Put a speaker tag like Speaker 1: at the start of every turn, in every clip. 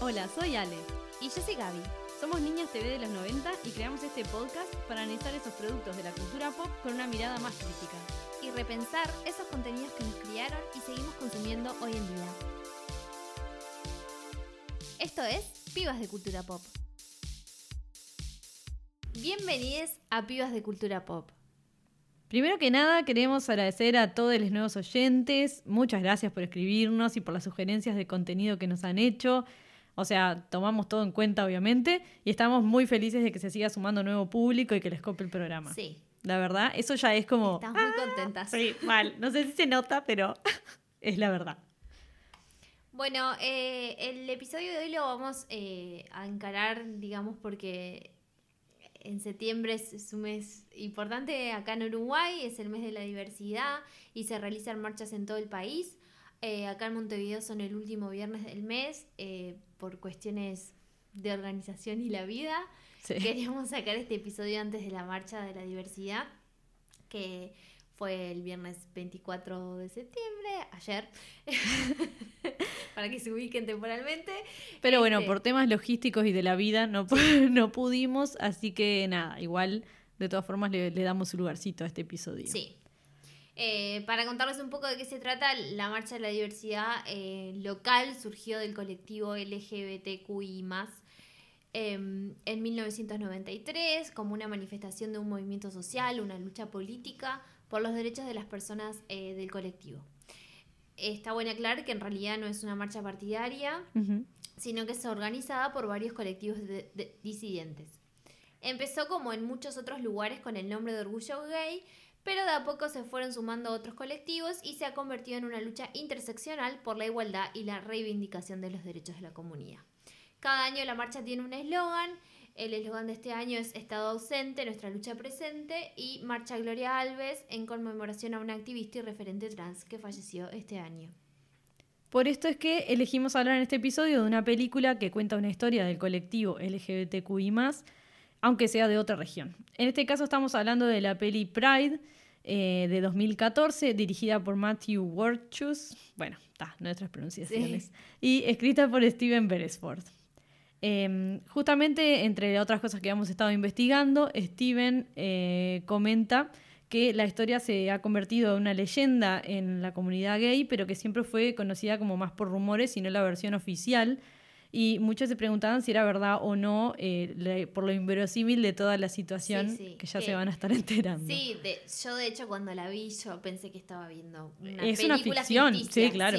Speaker 1: Hola, soy Ale.
Speaker 2: Y yo soy Gaby.
Speaker 1: Somos Niñas TV de los 90 y creamos este podcast para analizar esos productos de la cultura pop con una mirada más crítica.
Speaker 2: Y repensar esos contenidos que nos criaron y seguimos consumiendo hoy en día. Esto es Pibas de Cultura Pop. Bienvenidos a Pibas de Cultura Pop.
Speaker 1: Primero que nada, queremos agradecer a todos los nuevos oyentes. Muchas gracias por escribirnos y por las sugerencias de contenido que nos han hecho. O sea, tomamos todo en cuenta, obviamente, y estamos muy felices de que se siga sumando nuevo público y que les copie el programa.
Speaker 2: Sí.
Speaker 1: La verdad, eso ya es como.
Speaker 2: Estamos muy contentas.
Speaker 1: Sí, mal. No sé si se nota, pero es la verdad.
Speaker 2: Bueno, eh, el episodio de hoy lo vamos eh, a encarar, digamos, porque en septiembre es, es un mes importante acá en Uruguay, es el mes de la diversidad y se realizan marchas en todo el país. Eh, acá en Montevideo son el último viernes del mes eh, por cuestiones de organización y la vida.
Speaker 1: Sí.
Speaker 2: Queríamos sacar este episodio antes de la marcha de la diversidad, que fue el viernes 24 de septiembre, ayer, para que se ubiquen temporalmente.
Speaker 1: Pero bueno,
Speaker 2: Este,
Speaker 1: por temas logísticos y de la vida no, no pudimos, así que nada, igual de todas formas le, le damos su lugarcito a este episodio.
Speaker 2: Sí. Eh, para contarles un poco de qué se trata, la Marcha de la Diversidad eh, local surgió del colectivo LGBTQI+, em, en 1993 como una manifestación de un movimiento social, una lucha política por los derechos de las personas eh, del colectivo. Está bueno aclarar que en realidad no es una marcha partidaria, sino que es organizada por varios colectivos de- de- disidentes. Empezó como en muchos otros lugares con el nombre de Orgullo Gay, pero de a poco se fueron sumando otros colectivos y se ha convertido en una lucha interseccional por la igualdad y la reivindicación de los derechos de la comunidad. Cada año la marcha tiene un eslogan. El eslogan de este año es Estado ausente, nuestra lucha presente y Marcha Gloria Alves en conmemoración a una activista y referente trans que falleció este año.
Speaker 1: Por esto es que elegimos hablar en este episodio de una película que cuenta una historia del colectivo LGBTQI, aunque sea de otra región. En este caso estamos hablando de la peli Pride eh, de 2014, dirigida por Matthew Warchus, bueno, está, nuestras pronunciaciones, y escrita por Steven Beresford. Eh, justamente, entre otras cosas que hemos estado investigando, Steven eh, comenta que la historia se ha convertido en una leyenda en la comunidad gay, pero que siempre fue conocida como más por rumores y no la versión oficial. Y muchos se preguntaban si era verdad o no, eh, le- por lo inverosímil de toda la situación
Speaker 2: Sí, sí,
Speaker 1: que ya
Speaker 2: que-
Speaker 1: se van a estar enterando.
Speaker 2: Sí, de- yo de hecho cuando la vi yo pensé que estaba viendo una
Speaker 1: Es una ficción,
Speaker 2: ficticia.
Speaker 1: sí, claro.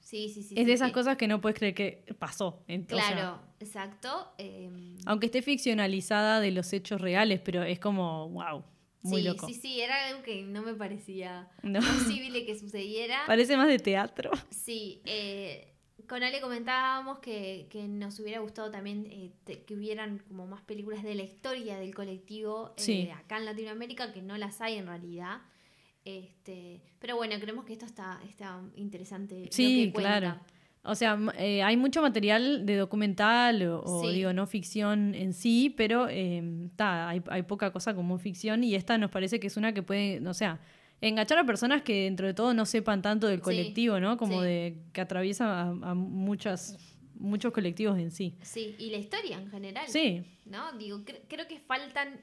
Speaker 2: Sí, sí, sí.
Speaker 1: es de esas cosas que no puedes creer que pasó. en- o sea,
Speaker 2: Claro, exacto. em,
Speaker 1: aunque esté ficcionalizada de los hechos reales, pero es como, wow, muy
Speaker 2: sí,
Speaker 1: loco.
Speaker 2: sí, sí, era algo que no me parecía
Speaker 1: No.
Speaker 2: posible que sucediera.
Speaker 1: Parece más de teatro.
Speaker 2: Sí, eh, con Ale comentábamos que, que nos hubiera gustado también eh, te- que hubieran como más películas de la historia del colectivo eh, acá en Latinoamérica, que no las hay en realidad. Este, pero bueno, creemos que esto está, está interesante. lo
Speaker 1: Sí,
Speaker 2: que
Speaker 1: claro. O sea, eh, hay mucho material de documental o, o,
Speaker 2: Sí.
Speaker 1: digo, no ficción en sí, pero eh, ta, hay, hay poca cosa como ficción y esta nos parece que es una que puede, o sea, enganchar a personas que dentro de todo no sepan tanto del
Speaker 2: Sí,
Speaker 1: colectivo, ¿no? Como
Speaker 2: sí.
Speaker 1: de que atraviesa a, a muchas, muchos colectivos en sí.
Speaker 2: Sí, y la historia en general.
Speaker 1: Sí,
Speaker 2: ¿No? Digo, cre- creo que faltan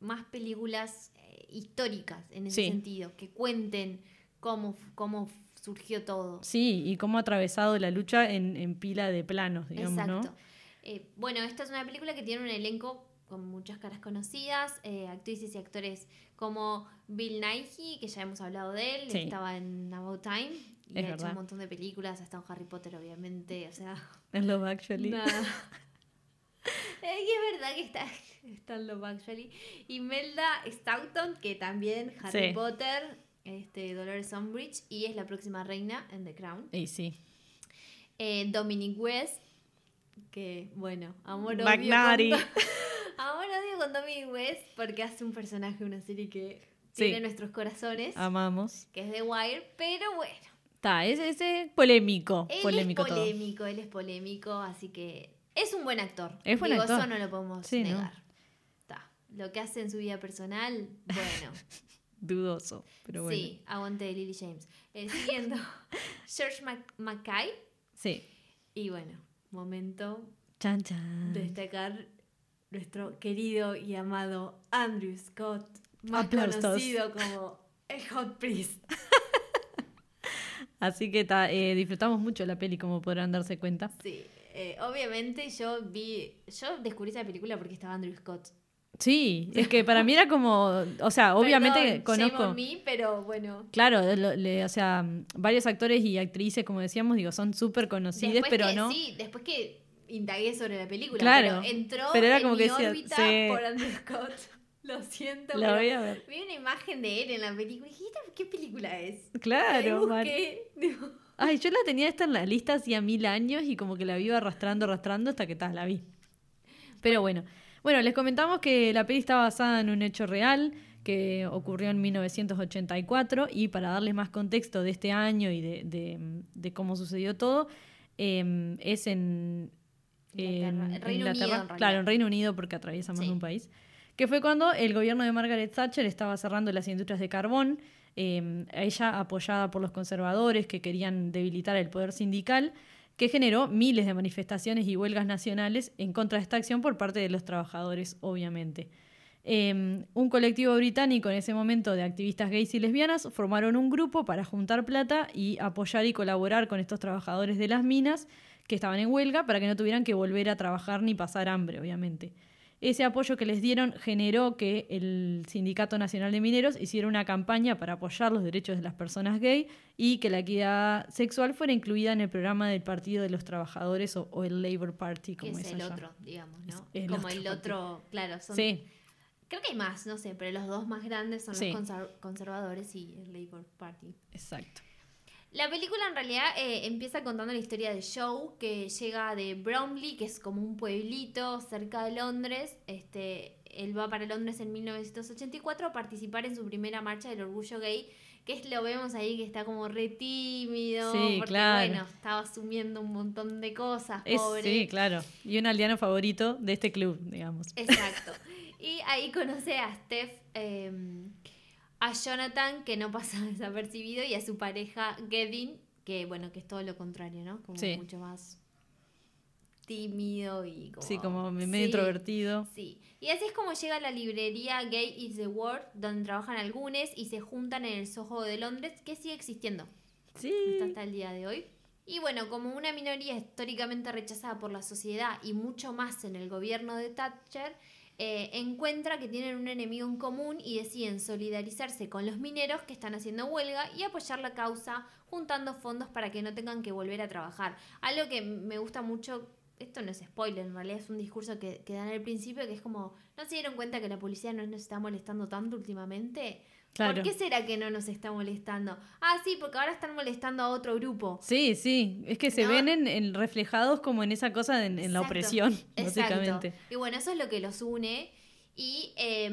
Speaker 2: más películas eh, históricas en ese
Speaker 1: Sí.
Speaker 2: sentido, que cuenten cómo, cómo surgió todo.
Speaker 1: sí, y cómo ha atravesado la lucha en, en pila de planos, digamos,
Speaker 2: Exacto.
Speaker 1: ¿no?
Speaker 2: Eh, bueno, esta es una película que tiene un elenco con muchas caras conocidas, eh, actrices y actores como Bill Nighy, que ya hemos hablado de él,
Speaker 1: Sí.
Speaker 2: estaba en About Time y
Speaker 1: Es
Speaker 2: ha hecho un montón de películas, ha estado en Harry Potter obviamente, o sea,
Speaker 1: En Love Actually.
Speaker 2: es verdad que está, está en Love Actually. Y Melda Staunton, que también Harry
Speaker 1: Sí.
Speaker 2: Potter, este, Dolores Umbridge, y es la próxima reina en The Crown.
Speaker 1: Y sí.
Speaker 2: Eh, Dominic West, que bueno, amor
Speaker 1: Magnari.
Speaker 2: con, amor odio con Dominic West porque hace un personaje de una serie que
Speaker 1: Sí.
Speaker 2: tiene nuestros corazones,
Speaker 1: Amamos.
Speaker 2: que es The Wire, pero bueno,
Speaker 1: Está, ese, ese polémico.
Speaker 2: él
Speaker 1: polémico
Speaker 2: es
Speaker 1: todo.
Speaker 2: polémico, él es polémico, así que es un buen actor.
Speaker 1: Es buen
Speaker 2: Digo,
Speaker 1: actor.
Speaker 2: Eso no lo podemos negar. Está. Lo que hace en su vida personal, bueno,
Speaker 1: Dudoso, pero bueno.
Speaker 2: sí, aguante de Lily James. Eh, siguiendo, George Mac- Mackay,
Speaker 1: Sí.
Speaker 2: y bueno, momento
Speaker 1: Chan, chan.
Speaker 2: destacar nuestro querido y amado Andrew Scott, más
Speaker 1: Aplausos.
Speaker 2: conocido como el Hot Priest.
Speaker 1: Así que ta, eh, disfrutamos mucho la peli, como podrán darse cuenta.
Speaker 2: Sí, eh, obviamente yo vi, yo descubrí esa película porque estaba Andrew Scott.
Speaker 1: Sí, es que para mí era como, o sea, obviamente
Speaker 2: Perdón,
Speaker 1: conozco.
Speaker 2: pero bueno.
Speaker 1: Claro, lo- le- o sea, varios actores y actrices, como decíamos, digo, son súper conocidos, pero
Speaker 2: que,
Speaker 1: no.
Speaker 2: Sí, después que indagué sobre la película,
Speaker 1: Claro,
Speaker 2: pero entró
Speaker 1: pero era
Speaker 2: en
Speaker 1: como
Speaker 2: mi
Speaker 1: que decía,
Speaker 2: órbita
Speaker 1: sí.
Speaker 2: por Andrew Scott. Lo siento,
Speaker 1: La
Speaker 2: pero
Speaker 1: voy a ver.
Speaker 2: vi una imagen de él en la película y dije, "¿Esta ¿qué película es?
Speaker 1: Claro, Ay, yo la tenía esta en la lista hacía mil años y como que la iba arrastrando, arrastrando hasta que tal, la vi. Pero bueno. Bueno, les comentamos que la peli está basada en un hecho real que ocurrió en 1984 y para darles más contexto de este año y de, de- de cómo sucedió todo, eh, es en,
Speaker 2: Inglaterra,
Speaker 1: en
Speaker 2: Reino Unido, en realidad.
Speaker 1: claro, en Reino Unido porque atraviesa más
Speaker 2: Sí.
Speaker 1: de un país, que fue cuando el gobierno de Margaret Thatcher estaba cerrando las industrias de carbón, eh, ella apoyada por los conservadores que querían debilitar el poder sindical, que generó miles de manifestaciones y huelgas nacionales en contra de esta acción por parte de los trabajadores, obviamente. Eh, un colectivo británico en ese momento de activistas gays y lesbianas formaron un grupo para juntar plata y apoyar y colaborar con estos trabajadores de las minas que estaban en huelga para que no tuvieran que volver a trabajar ni pasar hambre, obviamente. Ese apoyo que les dieron generó que el Sindicato Nacional de Mineros hiciera una campaña para apoyar los derechos de las personas gay y que la equidad sexual fuera incluida en el programa del Partido de los Trabajadores o, o el Labour Party, como
Speaker 2: es
Speaker 1: es
Speaker 2: el
Speaker 1: allá.
Speaker 2: otro, digamos, ¿no?
Speaker 1: El
Speaker 2: Como
Speaker 1: otro
Speaker 2: el otro, claro, son,
Speaker 1: Sí,
Speaker 2: creo que hay más, no sé, pero los dos más grandes son
Speaker 1: Sí.
Speaker 2: los conser- conservadores y el Labour Party.
Speaker 1: exacto.
Speaker 2: La película en realidad eh, empieza contando la historia de Joe, que llega de Bromley, que es como un pueblito cerca de Londres. Este, él va para Londres en 1984 a participar en su primera marcha del orgullo gay, que es, lo vemos ahí que está como re tímido,
Speaker 1: Sí,
Speaker 2: porque
Speaker 1: claro.
Speaker 2: bueno, estaba asumiendo un montón de cosas,
Speaker 1: Es-
Speaker 2: pobre.
Speaker 1: sí, claro. Y un aldeano favorito de este club, digamos.
Speaker 2: Exacto. Y ahí conoce a Steph, eh, a Jonathan, que no pasa desapercibido, y a su pareja Gavin, que bueno, que es todo lo contrario, ¿no? Como
Speaker 1: Sí.
Speaker 2: mucho más tímido y como...
Speaker 1: Sí, como medio
Speaker 2: Sí,
Speaker 1: introvertido.
Speaker 2: Sí. Y así es como llega a la librería Gay is the World, donde trabajan algunos y se juntan en el Soho de Londres, que sigue existiendo
Speaker 1: Sí.
Speaker 2: hasta, hasta el día de hoy. Y bueno, como una minoría históricamente rechazada por la sociedad y mucho más en el gobierno de Thatcher, eh, encuentra que tienen un enemigo en común y deciden solidarizarse con los mineros que están haciendo huelga y apoyar la causa juntando fondos para que no tengan que volver a trabajar. Algo que me gusta mucho, esto no es spoiler, en realidad es un discurso que, que dan al principio que es como, ¿no se dieron cuenta que la policía no nos está molestando tanto últimamente?
Speaker 1: Claro.
Speaker 2: ¿Por qué será que no nos está molestando? Ah, sí, porque ahora están molestando a otro grupo.
Speaker 1: Sí, sí. Es que se
Speaker 2: ¿No?
Speaker 1: ven en, en reflejados como en esa cosa, de- en, en la opresión,
Speaker 2: Exacto.
Speaker 1: básicamente.
Speaker 2: Y bueno, eso es lo que los une. Y eh,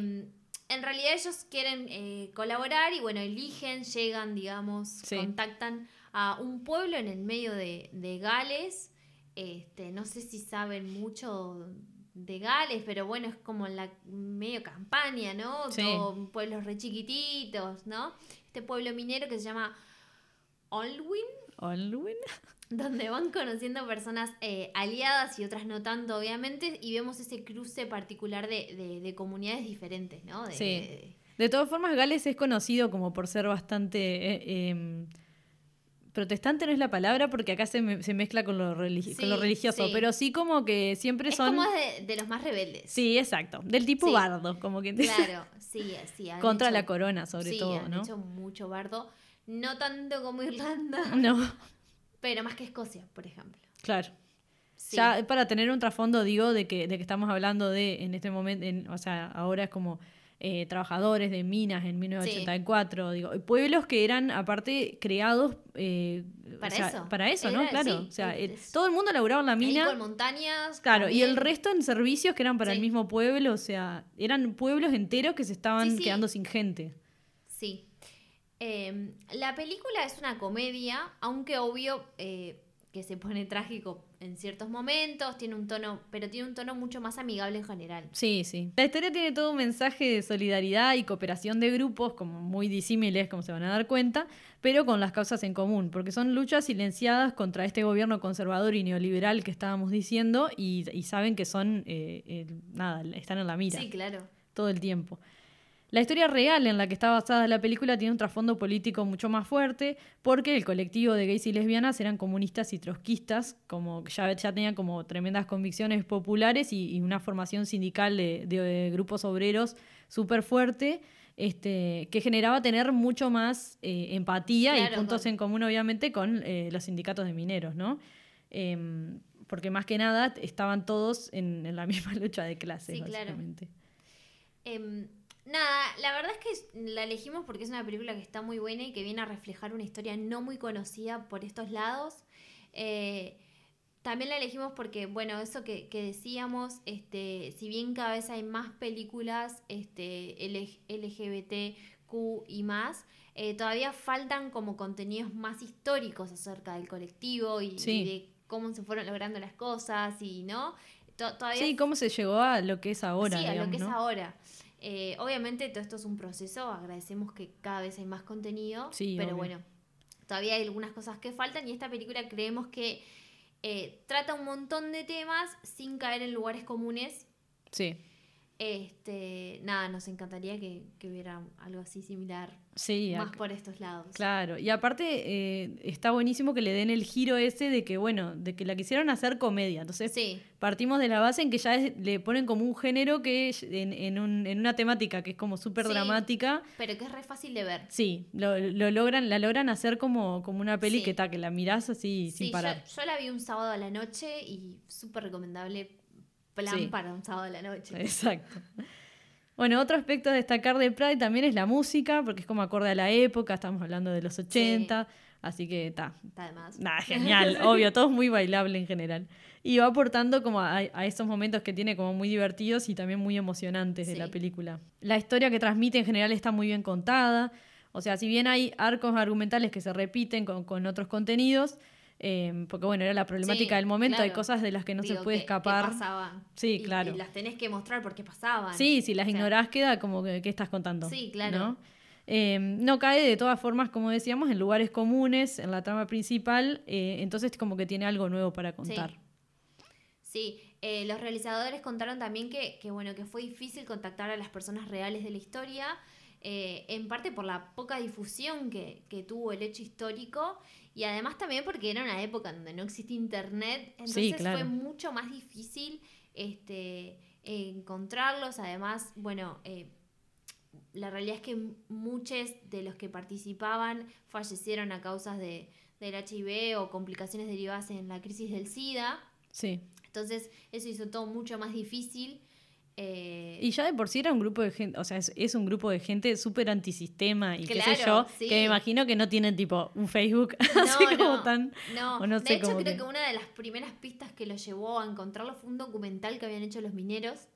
Speaker 2: en realidad ellos quieren eh, colaborar y bueno, eligen, llegan, digamos,
Speaker 1: Sí.
Speaker 2: contactan a un pueblo en el medio de, de Gales. Este, no sé si saben mucho de Gales, pero bueno, es como la medio campaña, ¿no?
Speaker 1: Sí.
Speaker 2: Todo pueblos re chiquititos, ¿no? Este pueblo minero que se llama Olwyn
Speaker 1: Olwyn.
Speaker 2: donde van conociendo personas eh, aliadas y otras no tanto, obviamente, y vemos ese cruce particular de, de- de comunidades diferentes, ¿no? De-
Speaker 1: Sí.
Speaker 2: de-
Speaker 1: De todas formas, Gales es conocido como por ser bastante... eh, em, protestante no es la palabra porque acá se, me- se mezcla con lo, religi- con lo religioso,
Speaker 2: sí.
Speaker 1: pero sí como que siempre
Speaker 2: es
Speaker 1: son...
Speaker 2: como de, de los más rebeldes.
Speaker 1: Sí, exacto. Del tipo
Speaker 2: Sí.
Speaker 1: bardo, como que
Speaker 2: Claro, sí, sí.
Speaker 1: contra
Speaker 2: hecho-
Speaker 1: la corona, sobre
Speaker 2: sí,
Speaker 1: todo,
Speaker 2: han
Speaker 1: ¿no?
Speaker 2: hecho mucho bardo. No tanto como Irlanda,
Speaker 1: No,
Speaker 2: pero más que Escocia, por ejemplo.
Speaker 1: claro.
Speaker 2: Sí.
Speaker 1: Ya para tener un trasfondo, digo, de que, de que estamos hablando de, en este momento, en- o sea, ahora es como eh, trabajadores de minas en 1984, digo, pueblos que eran aparte creados eh,
Speaker 2: Para
Speaker 1: o sea,
Speaker 2: eso.
Speaker 1: para eso, ¿no? Claro,
Speaker 2: sí,
Speaker 1: o sea,
Speaker 2: es- es-
Speaker 1: todo el mundo laburaba en la mina.
Speaker 2: con montañas.
Speaker 1: Claro, y el resto en servicios que eran para el mismo pueblo, o sea, eran pueblos enteros que se estaban quedando sin gente.
Speaker 2: Sí. Eh, la película es una comedia, aunque obvio, eh, que se pone trágico en ciertos momentos, tiene un tono, pero tiene un tono mucho más amigable en general.
Speaker 1: Sí, sí. La historia tiene todo un mensaje de solidaridad y cooperación de grupos, como muy disímiles, como se van a dar cuenta, pero con las causas en común, porque son luchas silenciadas contra este gobierno conservador y neoliberal que estábamos diciendo y, saben que son, eh, eh, nada, están en la mira.
Speaker 2: Sí, claro.
Speaker 1: Todo el tiempo. La historia real en la que está basada la película tiene un trasfondo político mucho más fuerte porque el colectivo de gays y lesbianas eran comunistas y trotskistas, como ya, ya tenían como tremendas convicciones populares y, una formación sindical de, grupos obreros súper fuerte. Este, que generaba tener mucho más eh, empatía y puntos en común, obviamente, con eh, los sindicatos de mineros, ¿no? Em, porque más que nada estaban todos en, la misma lucha de clases, sí, básicamente.
Speaker 2: Claro. Nada, la verdad es que la elegimos porque es una película que está muy buena y que viene a reflejar una historia no muy conocida por estos lados. Eh, también la elegimos porque, bueno, eso que, decíamos, este, si bien cada vez hay más películas este, LGBTQ y más, eh, todavía faltan como contenidos más históricos acerca del colectivo y, de cómo se fueron logrando las cosas y, ¿no?
Speaker 1: todavía sí, cómo se llegó a lo que es ahora.
Speaker 2: Sí, a lo que es ahora. Eh, obviamente todo esto es un proceso, agradecemos que cada vez hay más contenido, pero bueno, todavía hay algunas cosas que faltan y esta película creemos que eh, trata un montón de temas sin caer en lugares comunes.
Speaker 1: Sí.
Speaker 2: Este, nada, nos encantaría que, hubiera algo así similar. más por estos lados.
Speaker 1: Claro, y aparte eh, está buenísimo que le den el giro ese de que, bueno, de que la quisieron hacer comedia. Entonces, partimos de la base en que ya le ponen como un género que en, en, un, en una temática que es como súper dramática.
Speaker 2: Pero que es re fácil de ver.
Speaker 1: Sí, lo, logran, la logran hacer como, como una peli que, ta, que la mirás así sin parar.
Speaker 2: Yo, yo la vi un sábado a la noche y súper recomendable plan para un sábado de la noche.
Speaker 1: Exacto. Bueno, otro aspecto a destacar de Pride también es la música, porque es como acorde a la época, estamos hablando de los 80, así que está.
Speaker 2: Está de más.
Speaker 1: Genial, obvio, todo es muy bailable en general. Y va aportando como a, esos momentos que tiene como muy divertidos y también muy emocionantes de la película. La historia que transmite en general está muy bien contada, o sea, si bien hay arcos argumentales que se repiten con, con otros contenidos, Em, porque bueno, era la problemática del momento, hay cosas de las que no se puede escapar.
Speaker 2: pasaban.
Speaker 1: Sí, claro.
Speaker 2: Y las tenés que mostrar porque pasaban.
Speaker 1: Sí, si las ignorás queda como que ¿qué estás contando?
Speaker 2: Sí, claro. ¿no?
Speaker 1: Em, no cae de todas formas, como decíamos, en lugares comunes, en la trama principal, eh, entonces como que tiene algo nuevo para contar.
Speaker 2: Sí, eh, los realizadores contaron también que, que, bueno, que fue difícil contactar a las personas reales de la historia, eh, en parte por la poca difusión que, que tuvo el hecho histórico y además también porque era una época donde no existía internet, entonces fue mucho más difícil este, encontrarlos. Además, bueno, eh, la realidad es que muchos de los que participaban fallecieron a causa de, del HIV o complicaciones derivadas en la crisis del SIDA.
Speaker 1: Sí.
Speaker 2: Entonces, eso hizo todo mucho más difícil. Eh,
Speaker 1: y ya de por sí era un grupo de gente, o sea, es, un grupo de gente súper antisistema y qué sé yo, que me imagino que no tienen tipo un Facebook así como tan...
Speaker 2: No, de hecho creo que... una de las primeras pistas que lo llevó a encontrarlo fue un documental que habían hecho los mineros.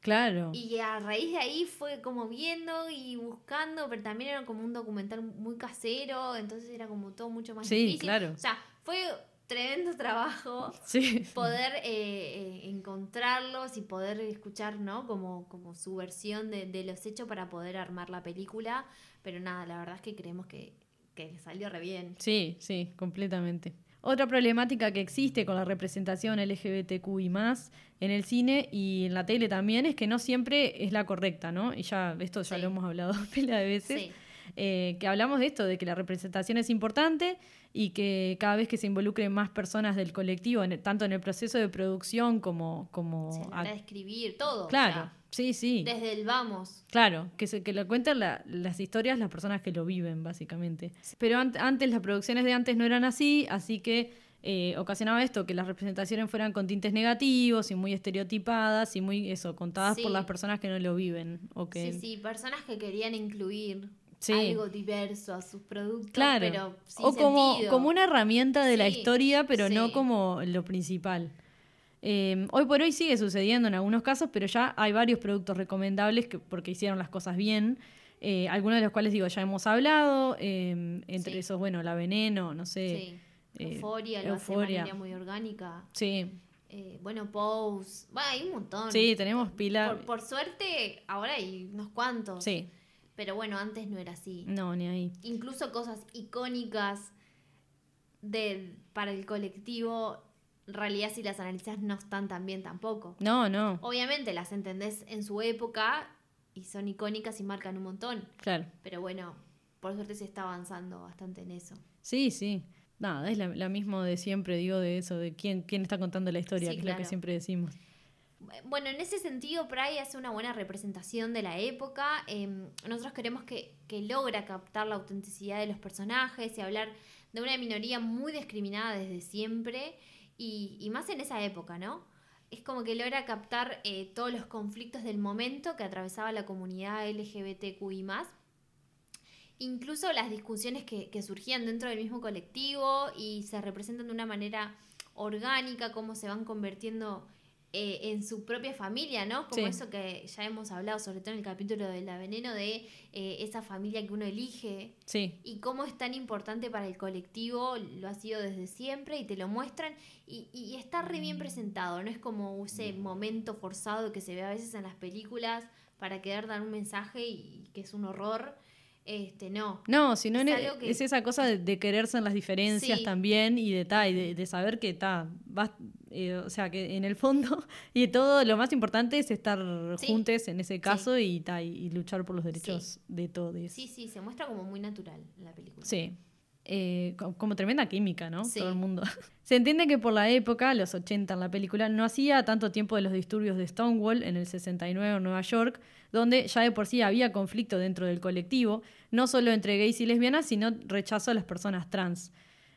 Speaker 1: Claro.
Speaker 2: Y a raíz de ahí fue como viendo y buscando, pero también era como un documental muy casero, entonces era como todo mucho más
Speaker 1: sí,
Speaker 2: difícil.
Speaker 1: claro.
Speaker 2: O sea, fue tremendo trabajo poder eh, eh, encontrarlos y poder escuchar, ¿no? Como, como su versión de, los hechos para poder armar la película. Pero nada, la verdad es que creemos que, que salió re bien.
Speaker 1: Sí, sí, completamente. Otra problemática que existe con la representación LGBTQ y más en el cine y en la tele también es que no siempre es la correcta, ¿no? Y ya, esto ya lo hemos hablado pila de veces. Eh, que hablamos de esto, de que la representación es importante y que cada vez que se involucren más personas del colectivo, tanto en el proceso de producción como... como
Speaker 2: a, escribir, todo.
Speaker 1: Claro, sí, sí.
Speaker 2: Desde el vamos.
Speaker 1: Claro, que, se, que lo cuenten las historias las personas que lo viven, básicamente. Pero antes, las producciones de antes no eran así, así que eh, ocasionaba esto, que las representaciones fueran con tintes negativos y muy estereotipadas y muy, eso, contadas por las personas que no lo viven. O que...
Speaker 2: Sí, sí, personas que querían incluir algo diverso a sus productos,
Speaker 1: claro.
Speaker 2: pero
Speaker 1: o como, como una herramienta de la historia, pero no como lo principal. Eh, hoy por hoy sigue sucediendo en algunos casos, pero ya hay varios productos recomendables que, porque hicieron las cosas bien. Eh, algunos de los cuales digo ya hemos hablado, eh, entre esos, bueno, la veneno, no sé, eh,
Speaker 2: Euforia, lo hace. Valeria muy orgánica.
Speaker 1: Sí,
Speaker 2: Eh, bueno, Pose. Bueno, hay un montón.
Speaker 1: sí, tenemos pila.
Speaker 2: Por, por suerte, ahora hay unos cuantos.
Speaker 1: Sí,
Speaker 2: Pero bueno, antes no era así.
Speaker 1: no, ni ahí.
Speaker 2: Incluso cosas icónicas de, para el colectivo, en realidad si las analizas no están tan bien tampoco.
Speaker 1: No, no,
Speaker 2: Obviamente las entendés en su época y son icónicas y marcan un montón.
Speaker 1: claro.
Speaker 2: Pero bueno, por suerte se está avanzando bastante en eso.
Speaker 1: Sí, sí. Nada, es la, la mismo de siempre, digo, de eso, de quién, quién está contando la historia,
Speaker 2: Sí,
Speaker 1: que es lo que siempre decimos.
Speaker 2: Bueno, en ese sentido, Pride hace una buena representación de la época. Eh, nosotros queremos que, que logra captar la autenticidad de los personajes y hablar de una minoría muy discriminada desde siempre y, y más en esa época, ¿no? Es como que logra captar eh, todos los conflictos del momento que atravesaba la comunidad LGBTQI incluso las discusiones que, que surgían dentro del mismo colectivo y se representan de una manera orgánica, cómo se van convirtiendo eh, en su propia familia, ¿no? Como
Speaker 1: Sí.
Speaker 2: eso que ya hemos hablado, sobre todo en el capítulo de la veneno, de eh, esa familia que uno elige
Speaker 1: Sí,
Speaker 2: y cómo es tan importante para el colectivo, lo ha sido desde siempre y te lo muestran y, y está re bien presentado, no es como ese momento forzado que se ve a veces en las películas para querer dar un mensaje y que es un horror. Este, no.
Speaker 1: No, sino
Speaker 2: Es
Speaker 1: en-
Speaker 2: algo que-
Speaker 1: es esa cosa de, de quererse en las diferencias
Speaker 2: Sí.
Speaker 1: también y de, ta, y de, de saber que está, o sea, que en el fondo y todo lo más importante es estar
Speaker 2: Sí.
Speaker 1: juntos en ese caso y, ta, y, y luchar por los derechos de todos.
Speaker 2: Sí, sí, se muestra como muy natural la película.
Speaker 1: Sí. Eh, co- como tremenda química, ¿no?
Speaker 2: Sí.
Speaker 1: Todo el mundo. Se entiende que por la época, los 80 en la película, no hacía tanto tiempo de los disturbios de Stonewall en el 69 en Nueva York, donde ya de por sí había conflicto dentro del colectivo, no solo entre gays y lesbianas, sino rechazo a las personas trans.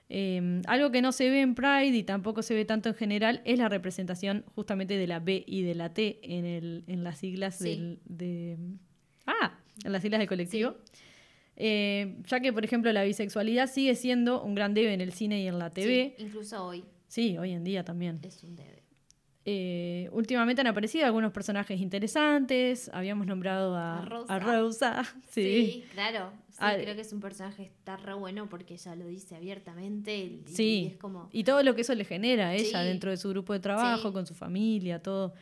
Speaker 1: Eh, algo que no se ve en Pride y tampoco se ve tanto en general es la representación justamente de la B y de la T en, el, en las siglas
Speaker 2: Sí.
Speaker 1: del, de... Ah, en las siglas del colectivo. Eh, ya que, por ejemplo, la bisexualidad sigue siendo un gran debe en el cine y en la TV.
Speaker 2: Sí, incluso hoy
Speaker 1: Sí, hoy en día también.
Speaker 2: es un debe.
Speaker 1: Eh, últimamente han aparecido algunos personajes interesantes. Habíamos nombrado a,
Speaker 2: A Rosa.
Speaker 1: a Rosa.
Speaker 2: Sí,
Speaker 1: Sí.
Speaker 2: claro. Sí,
Speaker 1: Ah,
Speaker 2: creo que es un personaje que está re bueno porque ella lo dice abiertamente. Y, y
Speaker 1: Sí.
Speaker 2: es como.
Speaker 1: Y todo lo que eso le genera a ella
Speaker 2: Sí.
Speaker 1: dentro de su grupo de trabajo, con su familia, todo.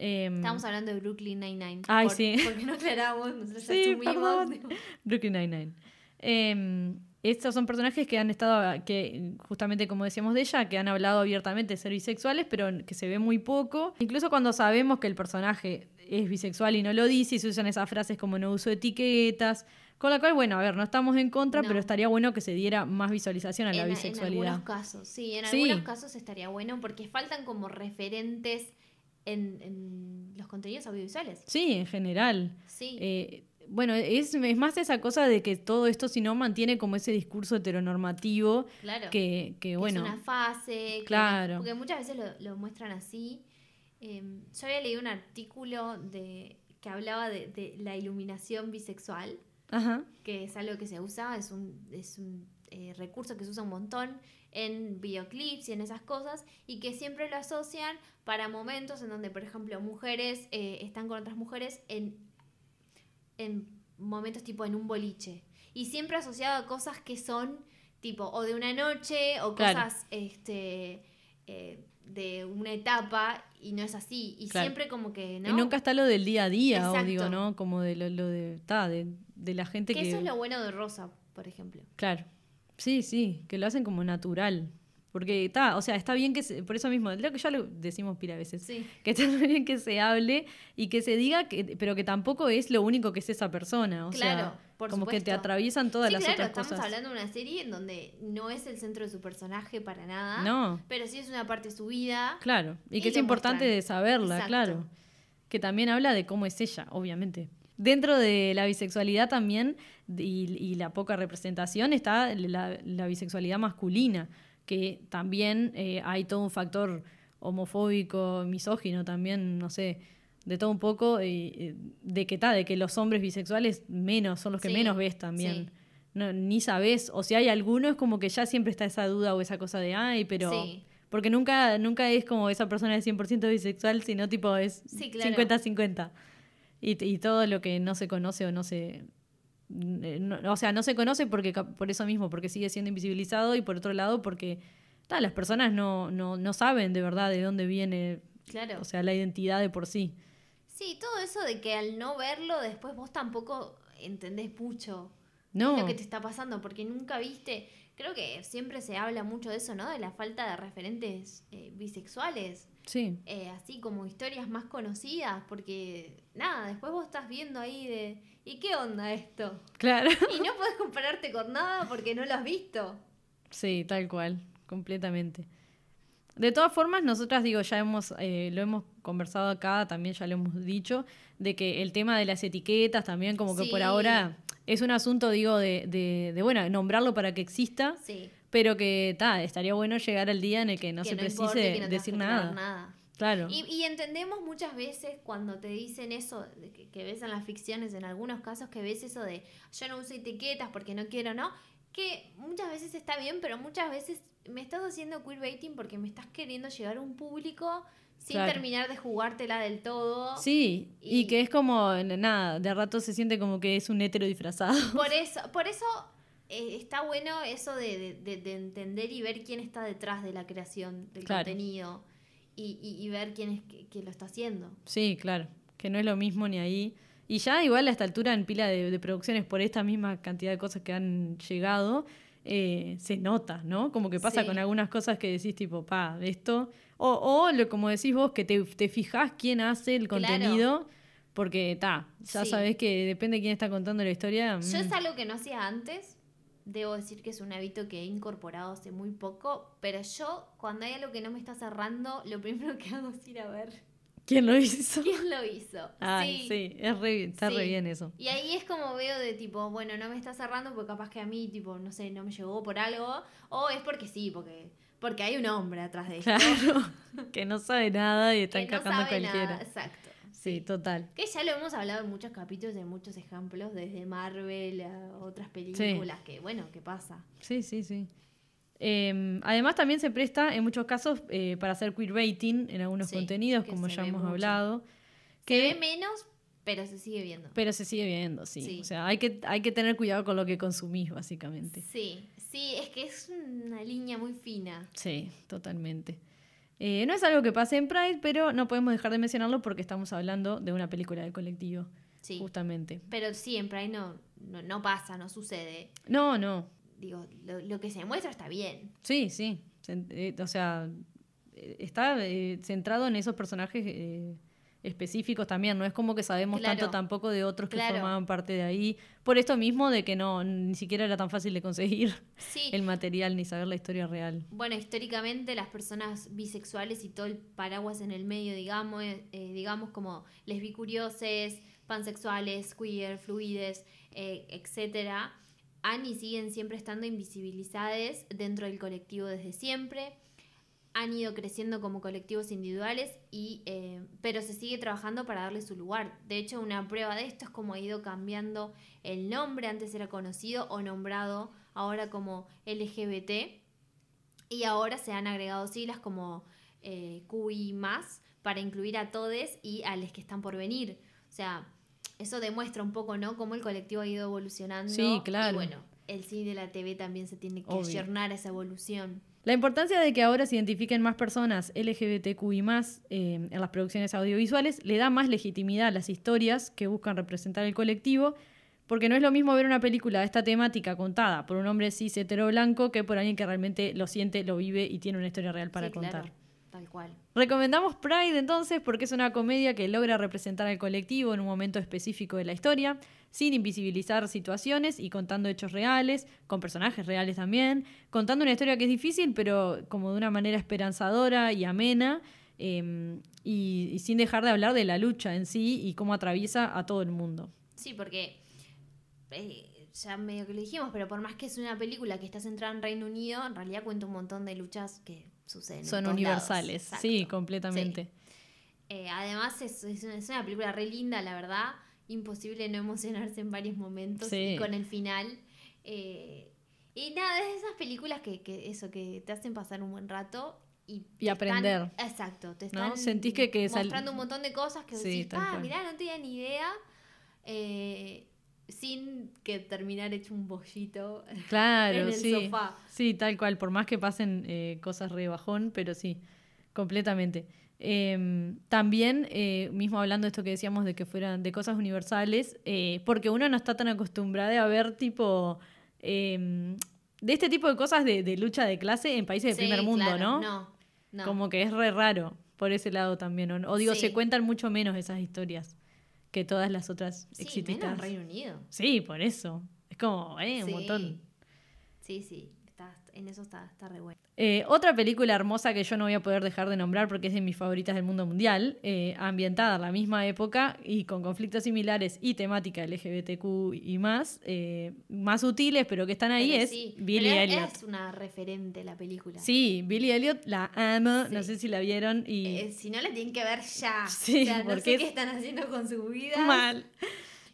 Speaker 1: Em,
Speaker 2: Estamos hablando de Brooklyn Nine-Nine.
Speaker 1: Ay,
Speaker 2: por-
Speaker 1: sí.
Speaker 2: Porque no aclaramos, nosotros
Speaker 1: Sí,
Speaker 2: asumimos.
Speaker 1: Brooklyn Nine-Nine. Em, estos son personajes que han estado, que justamente como decíamos de ella, que han hablado abiertamente de ser bisexuales, pero que se ve muy poco. Incluso cuando sabemos que el personaje es bisexual y no lo dice, y se usan esas frases como no uso etiquetas. Con la cual, bueno, a ver, no estamos en contra,
Speaker 2: No.
Speaker 1: pero estaría bueno que se diera más visualización a la
Speaker 2: en, en
Speaker 1: bisexualidad.
Speaker 2: algunos casos, sí, en
Speaker 1: Sí.
Speaker 2: algunos casos estaría bueno porque faltan como referentes en, en los contenidos audiovisuales.
Speaker 1: Sí, en general.
Speaker 2: Sí,
Speaker 1: Eh, bueno, es, es más esa cosa de que todo esto, si no, mantiene como ese discurso heteronormativo
Speaker 2: claro.
Speaker 1: que, que,
Speaker 2: que
Speaker 1: bueno.
Speaker 2: es una fase. que-
Speaker 1: Claro.
Speaker 2: porque muchas veces lo, lo muestran así. Eh, yo había leído un artículo de que hablaba de, de la iluminación bisexual,
Speaker 1: Ajá.
Speaker 2: que es algo que se usa, es un, es un eh, recurso que se usa un montón en videoclips y en esas cosas, y que siempre lo asocian para momentos en donde, por ejemplo, mujeres eh, están con otras mujeres en, en momentos tipo en un boliche. Y siempre asociado a cosas que son tipo o de una noche o
Speaker 1: Claro.
Speaker 2: cosas este, eh, de una etapa y no es así. Y
Speaker 1: Claro.
Speaker 2: siempre como que, ¿no?
Speaker 1: Y nunca está lo del día a día, o digo, ¿no? Como de lo, lo de, ta, de, de la gente
Speaker 2: que
Speaker 1: que...
Speaker 2: eso es lo bueno de Rosa, por ejemplo.
Speaker 1: Claro. Sí, sí, que lo hacen como natural. Porque está, o sea, está bien que se, por eso mismo, lo que ya lo decimos pila a veces,
Speaker 2: Sí.
Speaker 1: que está bien que se hable y que se diga, que, pero que tampoco es lo único que es esa persona. O
Speaker 2: Claro,
Speaker 1: sea,
Speaker 2: por
Speaker 1: como que te atraviesan todas
Speaker 2: sí,
Speaker 1: las
Speaker 2: claro,
Speaker 1: otras
Speaker 2: estamos
Speaker 1: cosas.
Speaker 2: hablando de una serie en donde no es el centro de su personaje para nada.
Speaker 1: No,
Speaker 2: Pero sí es una parte de su vida.
Speaker 1: claro. Y,
Speaker 2: Y
Speaker 1: que es importante
Speaker 2: muestran.
Speaker 1: de saberla,
Speaker 2: Exacto.
Speaker 1: claro. Que también habla de cómo es ella, obviamente. Dentro de la bisexualidad también y, y la poca representación está la, la bisexualidad masculina, que también eh, hay todo un factor homofóbico, misógino también, no sé, de todo un poco, eh, de que ta, de que los hombres bisexuales menos, son los que
Speaker 2: Sí,
Speaker 1: menos ves también.
Speaker 2: sí.
Speaker 1: No, ni sabes, o si hay alguno es como que ya siempre está esa duda o esa cosa de, ay, pero...
Speaker 2: Sí.
Speaker 1: Porque nunca, nunca es como esa persona es 100% bisexual, sino tipo es
Speaker 2: Sí, claro.
Speaker 1: 50-50. Y, y todo lo que no se conoce o no se, no- o sea, no se conoce porque por eso mismo, porque sigue siendo invisibilizado y por otro lado porque ta, las personas no, no, no saben de verdad de dónde viene,
Speaker 2: Claro.
Speaker 1: o sea, la identidad de por sí.
Speaker 2: Sí, todo eso de que al no verlo, después vos tampoco entendés mucho
Speaker 1: No,
Speaker 2: lo que te está pasando, porque nunca viste. Creo que siempre se habla mucho de eso, ¿no? De la falta de referentes eh, bisexuales.
Speaker 1: Sí,
Speaker 2: eh, así como historias más conocidas, porque nada, después vos estás viendo ahí de, ¿y qué onda esto?
Speaker 1: claro.
Speaker 2: Y no podés compararte con nada porque no lo has visto.
Speaker 1: Sí, tal cual, completamente. De todas formas, nosotras digo, ya hemos, eh, lo hemos conversado acá, también ya lo hemos dicho, de que el tema de las etiquetas también como que por ahora es un asunto, digo, de, de, de, bueno, nombrarlo para que exista,
Speaker 2: Sí.
Speaker 1: Pero que ta, estaría bueno llegar al día en el que no
Speaker 2: que
Speaker 1: se
Speaker 2: no
Speaker 1: precise
Speaker 2: importe, que no
Speaker 1: decir nada. Claro.
Speaker 2: Y, y entendemos muchas veces cuando te dicen eso, que, que ves en las ficciones, en algunos casos que ves eso de yo no uso etiquetas porque no quiero, ¿no? Que muchas veces está bien, pero muchas veces me estás haciendo queerbaiting porque me estás queriendo llegar a un público sin
Speaker 1: Claro.
Speaker 2: terminar de jugártela del todo.
Speaker 1: Sí, y...
Speaker 2: Y-
Speaker 1: que es como, nada, de rato se siente como que es un hétero disfrazado.
Speaker 2: Por eso, por eso eh, está bueno eso de, de- de- de entender y ver quién está detrás de la creación del
Speaker 1: Claro.
Speaker 2: contenido y, y- y ver quién es que, que lo está haciendo.
Speaker 1: Sí, claro, que no es lo mismo ni ahí. Y ya igual a esta altura en pila de, de producciones por esta misma cantidad de cosas que han llegado, eh, se nota, ¿no? Como que pasa
Speaker 2: Sí.
Speaker 1: con algunas cosas que decís tipo, pa, esto. O, o lo, como decís vos, que te, te fijás quién hace el
Speaker 2: Claro.
Speaker 1: contenido, porque ta, ya
Speaker 2: Sí.
Speaker 1: sabés que depende de quién está contando la historia.
Speaker 2: Yo
Speaker 1: mm,
Speaker 2: es algo que no hacía antes. Debo decir que es un hábito que he incorporado hace muy poco. Pero yo, cuando hay algo que no me está cerrando, lo primero que hago es ir a ver
Speaker 1: ¿Quién lo hizo?
Speaker 2: quién lo hizo.
Speaker 1: Ay, sí, es re- está re bien eso.
Speaker 2: Y ahí es como veo de tipo, bueno, no me está cerrando porque capaz que a mí, tipo, no sé, no me llegó por algo. O es porque sí, porque, porque hay un hombre atrás de esto.
Speaker 1: Claro, que no sabe nada y está
Speaker 2: no
Speaker 1: encajando
Speaker 2: sabe
Speaker 1: cualquiera.
Speaker 2: nada. Exacto.
Speaker 1: Sí, total.
Speaker 2: Que ya lo hemos hablado en muchos capítulos, en muchos ejemplos, desde Marvel a otras películas, que bueno, ¿qué pasa?
Speaker 1: Sí, sí, sí. Eh, además también se presta en muchos casos eh, para hacer queerbaiting en algunos
Speaker 2: Sí,
Speaker 1: contenidos,
Speaker 2: que
Speaker 1: como ya hemos
Speaker 2: mucho.
Speaker 1: hablado.
Speaker 2: Se ve
Speaker 1: Que,
Speaker 2: menos, pero se sigue viendo.
Speaker 1: pero se sigue viendo, sí.
Speaker 2: Sí.
Speaker 1: O sea, hay que, hay que tener cuidado con lo que consumís, básicamente.
Speaker 2: Sí, sí, es que es una línea muy fina.
Speaker 1: Sí, totalmente. Eh, no es algo que pase en Pride, pero no podemos dejar de mencionarlo porque estamos hablando de una película de colectivo,
Speaker 2: Sí.
Speaker 1: justamente.
Speaker 2: Pero siempre ahí no, no, no pasa, no sucede.
Speaker 1: No, no.
Speaker 2: Digo, lo, lo que se muestra está bien.
Speaker 1: Sí, sí. Eh, o sea, eh, está eh, centrado en esos personajes eh, específicos también. No es como que sabemos
Speaker 2: Claro.
Speaker 1: tanto tampoco de otros que
Speaker 2: Claro.
Speaker 1: formaban parte de ahí. Por esto mismo de que no, ni siquiera era tan fácil de conseguir
Speaker 2: Sí.
Speaker 1: el material ni saber la historia real.
Speaker 2: Bueno, históricamente las personas bisexuales y todo el paraguas en el medio, digamos, eh, eh, digamos como lesbicurioses, pansexuales, queer, fluides, eh, etcétera, han y siguen siempre estando invisibilizadas dentro del colectivo desde siempre. Han ido creciendo como colectivos individuales, y, eh, pero se sigue trabajando para darle su lugar. De hecho, una prueba de esto es como ha ido cambiando el nombre, antes era conocido o nombrado ahora como LGBT, y ahora se han agregado siglas como eh, QI más para incluir a todes y a los que están por venir. O sea, eso demuestra un poco, ¿no? Cómo el colectivo ha ido evolucionando.
Speaker 1: Sí, claro.
Speaker 2: Y bueno, el cine y la TV también se tiene que ayornar a esa evolución.
Speaker 1: La importancia de que ahora se identifiquen más personas LGBTQI eh, en las producciones audiovisuales le da más legitimidad a las historias que buscan representar el colectivo, porque no es lo mismo ver una película de esta temática contada por un hombre cis hetero blanco que por alguien que realmente lo siente, lo vive y tiene una historia real para
Speaker 2: Sí,
Speaker 1: contar.
Speaker 2: claro, tal cual.
Speaker 1: Recomendamos Pride entonces porque es una comedia que logra representar al colectivo en un momento específico de la historia, sin invisibilizar situaciones y contando hechos reales, con personajes reales también, contando una historia que es difícil pero como de una manera esperanzadora y amena, eh, y, y sin dejar de hablar de la lucha en sí y cómo atraviesa a todo el mundo.
Speaker 2: Sí, porque eh, ya medio que lo dijimos, pero por más que es una película que está centrada en Reino Unido, en realidad cuenta un montón de luchas que suceden. en
Speaker 1: Son
Speaker 2: todos
Speaker 1: universales,
Speaker 2: lados.
Speaker 1: sí, completamente.
Speaker 2: Eh, además es, es una película re linda, la verdad. Imposible no emocionarse en varios momentos
Speaker 1: Sí.
Speaker 2: y con el final. Eh, y nada, es de esas películas que, que eso, que te hacen pasar un buen rato y,
Speaker 1: aprender.
Speaker 2: Están, exacto, te
Speaker 1: ¿No?
Speaker 2: están
Speaker 1: Sentís que- que
Speaker 2: mostrando un montón de cosas que
Speaker 1: Sí,
Speaker 2: decís, ah,
Speaker 1: cual.
Speaker 2: mirá, no tenía ni idea. Eh, sin que terminar hecho un bollito
Speaker 1: Claro,
Speaker 2: en el
Speaker 1: sí.
Speaker 2: sofá.
Speaker 1: Sí, tal cual, por más que pasen eh, cosas re bajón, pero sí, completamente. Eh, también, eh, mismo hablando de esto que decíamos de que fueran de cosas universales, eh, porque uno no está tan acostumbrado a ver tipo eh, de este tipo de cosas de, de lucha de clase en países de primer mundo,
Speaker 2: claro,
Speaker 1: ¿no?
Speaker 2: No, no.
Speaker 1: Como que es re raro por ese lado también. O, o digo,
Speaker 2: Sí.
Speaker 1: se cuentan mucho menos esas historias que todas las otras
Speaker 2: sí, menos Reino Unido.
Speaker 1: Sí, por eso. Es como, eh, un
Speaker 2: Sí.
Speaker 1: montón.
Speaker 2: Sí, sí, en eso está, está re bueno.
Speaker 1: Eh, otra película hermosa que yo no voy a poder dejar de nombrar porque es de mis favoritas del mundo mundial, eh, ambientada en la misma época y con conflictos similares y temática LGBTQ y más, eh, más sutiles, pero que están ahí,
Speaker 2: Pero
Speaker 1: es
Speaker 2: sí,
Speaker 1: Billy
Speaker 2: pero
Speaker 1: Elliot.
Speaker 2: Es una referente la película.
Speaker 1: Sí, Billy Elliot la amo, no sé si la vieron y
Speaker 2: Eh, si no la tienen que ver ya.
Speaker 1: Sí,
Speaker 2: o sea, no
Speaker 1: porque
Speaker 2: sé qué están haciendo con su vida.
Speaker 1: mal.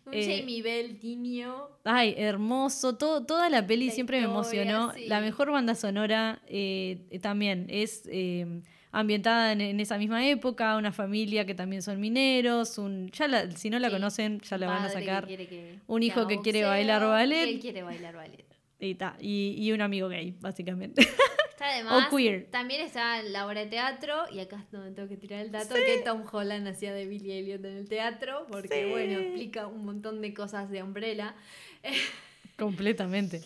Speaker 2: Un
Speaker 1: Eh,
Speaker 2: Jamie Bell, Tinio.
Speaker 1: Ay, hermoso. Todo, toda la peli
Speaker 2: La
Speaker 1: siempre me emocionó.
Speaker 2: sí.
Speaker 1: La mejor banda sonora eh, eh, también es eh, ambientada en, en esa misma época. Una familia que también son mineros. Un, ya la- si no la
Speaker 2: Sí.
Speaker 1: conocen, ya la van a
Speaker 2: que
Speaker 1: sacar.
Speaker 2: que-
Speaker 1: Un hijo que quiere bailar ballet.
Speaker 2: Y él quiere bailar ballet.
Speaker 1: Y, ta, y, y un amigo gay, básicamente.
Speaker 2: Está además,
Speaker 1: O queer.
Speaker 2: También está la obra de teatro, y acá es donde tengo que tirar el dato, que Tom Holland hacía de Billy Elliot en el teatro, porque
Speaker 1: Sí.
Speaker 2: bueno, explica un montón de cosas de Umbrella.
Speaker 1: Completamente.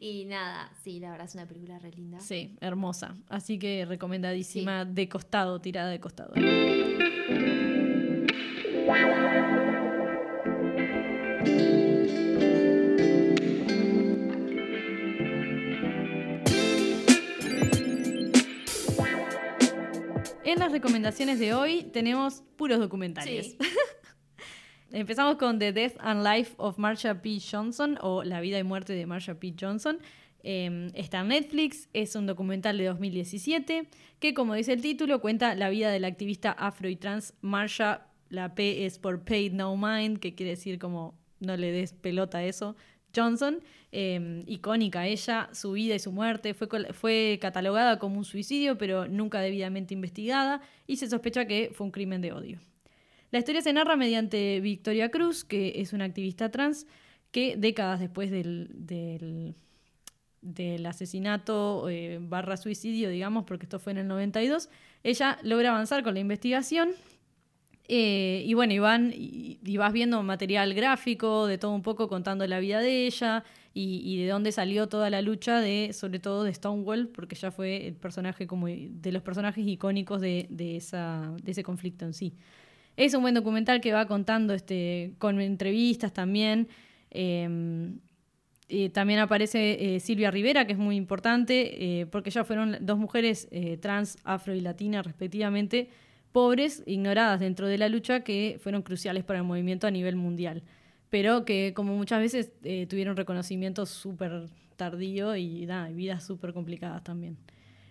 Speaker 2: Y nada, sí, la verdad es una película re linda.
Speaker 1: Sí, hermosa. Así que recomendadísima de costado, tirada de costado. En las recomendaciones de hoy tenemos puros documentales.
Speaker 2: Sí.
Speaker 1: Empezamos con The Death and Life of Marsha P. Johnson o La vida y muerte de Marsha P. Johnson. Eh, está en Netflix, es un documental de 2017 que, como dice el título, cuenta la vida de la activista afro y trans Marsha. La P es por Paid No Mind, que quiere decir como no le des pelota a eso. Johnson, eh, icónica ella, su vida y su muerte, fue, fue catalogada como un suicidio, pero nunca debidamente investigada, y se sospecha que fue un crimen de odio. La historia se narra mediante Victoria Cruz, que es una activista trans que décadas después del, del, del asesinato eh, barra suicidio, digamos, porque esto fue en el 92, ella logra avanzar con la investigación. Eh, y bueno, y, van, y, y vas viendo material gráfico de todo un poco contando la vida de ella y, de dónde salió toda la lucha de, sobre todo de Stonewall, porque ella fue el personaje como de los personajes icónicos de, ese conflicto en sí. Es un buen documental que va contando este, con entrevistas también. eh, eh, también aparece eh, Silvia Rivera, que es muy importante, porque ya fueron dos mujeres trans, afro y latina respectivamente, pobres, ignoradas dentro de la lucha, que fueron cruciales para el movimiento a nivel mundial, pero que como muchas veces eh, tuvieron reconocimiento súper tardío y vidas súper complicadas también.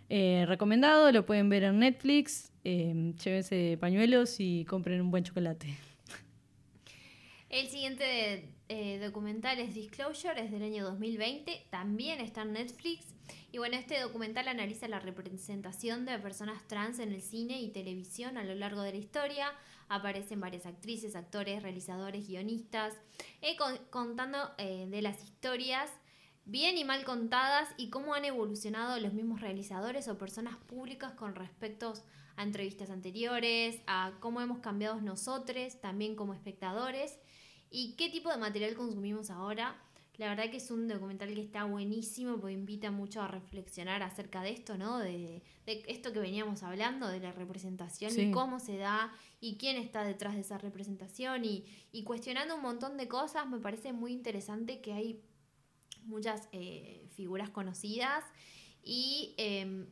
Speaker 1: Eh, recomendado, lo pueden ver en Netflix, eh, llévense pañuelos y compren un buen chocolate.
Speaker 2: El siguiente eh, documental es Disclosure, es del año 2020, también está en Netflix. Y bueno, este documental analiza la representación de personas trans en el cine y televisión a lo largo de la historia. Aparecen varias actrices, actores, realizadores, guionistas, eh, con- contando eh, de las historias bien y mal contadas y cómo han evolucionado los mismos realizadores o personas públicas con respecto a entrevistas anteriores, a cómo hemos cambiado nosotros también como espectadores y qué tipo de material consumimos ahora. La verdad que es un documental que está buenísimo porque invita mucho a reflexionar acerca de esto, ¿no? De, de esto que veníamos hablando, de la representación
Speaker 1: Sí.
Speaker 2: y cómo se da y quién está detrás de esa representación y, y cuestionando un montón de cosas. Me parece muy interesante que hay muchas eh, figuras conocidas y eh,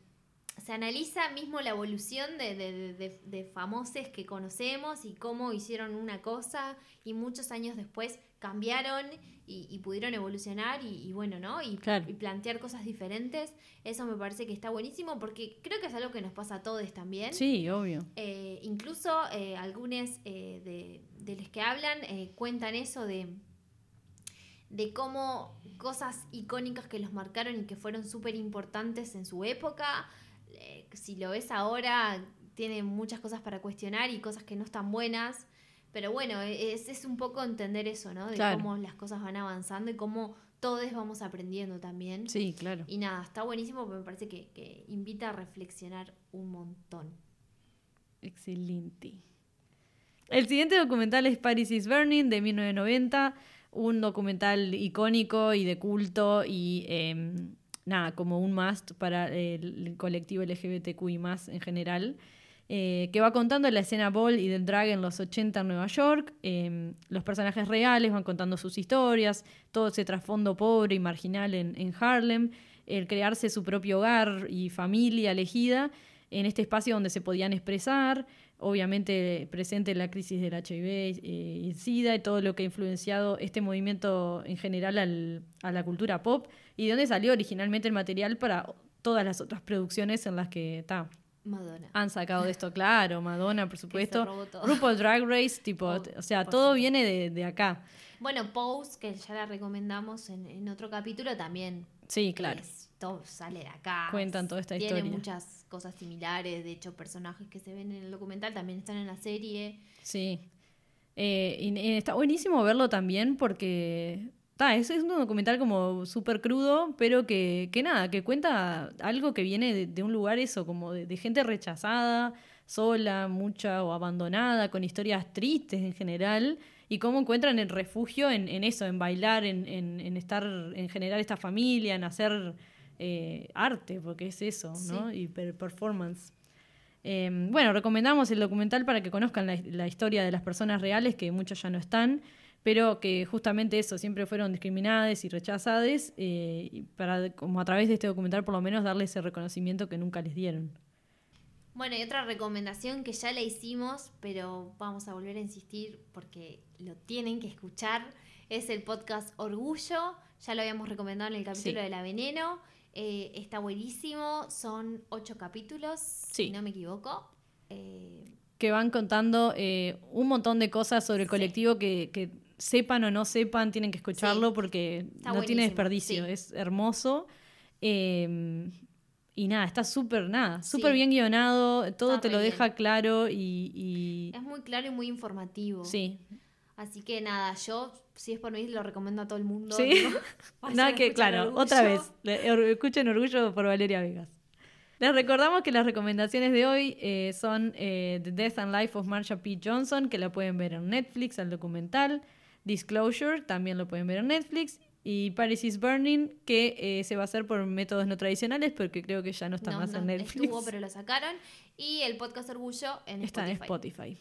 Speaker 2: se analiza mismo la evolución de, de, de- famosos que conocemos y cómo hicieron una cosa y muchos años después cambiaron y, y pudieron evolucionar y, y bueno, ¿no? Y,
Speaker 1: Claro.
Speaker 2: y plantear cosas diferentes. Eso me parece que está buenísimo porque creo que es algo que nos pasa a todos también.
Speaker 1: Sí, obvio.
Speaker 2: Eh, incluso eh, algunos eh, de, de los que hablan cuentan eso de, de cómo cosas icónicas que los marcaron y que fueron súper importantes en su época, eh, si lo ves ahora, tiene muchas cosas para cuestionar y cosas que no están buenas, Pero bueno, es, es un poco entender eso, ¿no? De
Speaker 1: Claro.
Speaker 2: cómo las cosas van avanzando y cómo todos vamos aprendiendo también.
Speaker 1: Sí, claro.
Speaker 2: Y nada, está buenísimo, pero me parece que, que invita a reflexionar un montón.
Speaker 1: Excelente. El siguiente documental es Paris is Burning de 1990, un documental icónico y de culto y eh, nada, como un must para el, colectivo LGBTQI más en general, eh, que va contando la escena ball y del drag en los 80 en Nueva York. eh, los personajes reales van contando sus historias, todo ese trasfondo pobre y marginal en, en Harlem, el crearse su propio hogar y familia elegida en este espacio donde se podían expresar, obviamente presente la crisis del HIV eh, y el SIDA y todo lo que ha influenciado este movimiento en general al- a la cultura pop y de donde salió originalmente el material para todas las otras producciones en las que ta,
Speaker 2: Madonna.
Speaker 1: han sacado de esto, claro, Madonna, por supuesto. RuPaul Drag Race, tipo,
Speaker 2: Oh,
Speaker 1: o sea, todo viene de, de acá.
Speaker 2: Bueno, Pose, que ya la recomendamos en, en otro capítulo, también.
Speaker 1: Sí, claro.
Speaker 2: es- sale de acá.
Speaker 1: Cuentan toda esta
Speaker 2: Tiene
Speaker 1: historia.
Speaker 2: muchas cosas similares. De hecho, personajes que se ven en el documental también están en la serie.
Speaker 1: Sí. Eh, y, y está buenísimo verlo también porque ta, es, es un documental como súper crudo, pero que, que nada, que cuenta algo que viene de, de un lugar eso, como de, de gente rechazada, sola, mucha o abandonada, con historias tristes en general, y cómo encuentran el refugio en, en eso, en bailar, en, en, en estar, en generar esta familia, en hacer eh, arte, porque es eso, ¿no? Y per- performance. Eh, bueno, recomendamos el documental para que conozcan la, la historia de las personas reales, que muchos ya no están, pero que justamente eso, siempre fueron discriminadas y rechazadas, eh, y para como a través de este documental por lo menos darles ese reconocimiento que nunca les dieron.
Speaker 2: Bueno, y otra recomendación que ya la hicimos, pero vamos a volver a insistir porque lo tienen que escuchar, es el podcast Orgullo. Ya lo habíamos recomendado en el capítulo
Speaker 1: Sí.
Speaker 2: de La Veneno. Eh, está buenísimo, son ocho capítulos,
Speaker 1: Sí.
Speaker 2: si no me equivoco. Eh,
Speaker 1: Que van contando eh, un montón de cosas sobre el
Speaker 2: Sí.
Speaker 1: colectivo que, que sepan o no sepan, tienen que escucharlo
Speaker 2: Sí.
Speaker 1: porque
Speaker 2: Está
Speaker 1: no tiene desperdicio, es hermoso. Eh, y nada, está súper, nada, súper bien guionado, todo
Speaker 2: Está
Speaker 1: te lo deja
Speaker 2: bien.
Speaker 1: claro y, y-
Speaker 2: es muy claro y muy informativo.
Speaker 1: sí,
Speaker 2: Así que nada, yo, si es por mí, lo recomiendo a todo el mundo.
Speaker 1: Sí.
Speaker 2: vayan
Speaker 1: Nada que, claro,
Speaker 2: Orgullo.
Speaker 1: otra vez. Escuchen Orgullo por Valeria Vegas. Les recordamos que las recomendaciones de hoy eh, son eh, The Death and Life of Marsha P. Johnson, que la pueden ver en Netflix, el documental. Disclosure, también lo pueden ver en Netflix. Y Paris is Burning, que eh, se va a hacer por métodos no tradicionales, porque creo que ya no está
Speaker 2: No,
Speaker 1: más
Speaker 2: no,
Speaker 1: en Netflix.
Speaker 2: Estuvo, pero lo sacaron. Y el podcast Orgullo en
Speaker 1: está en
Speaker 2: Spotify.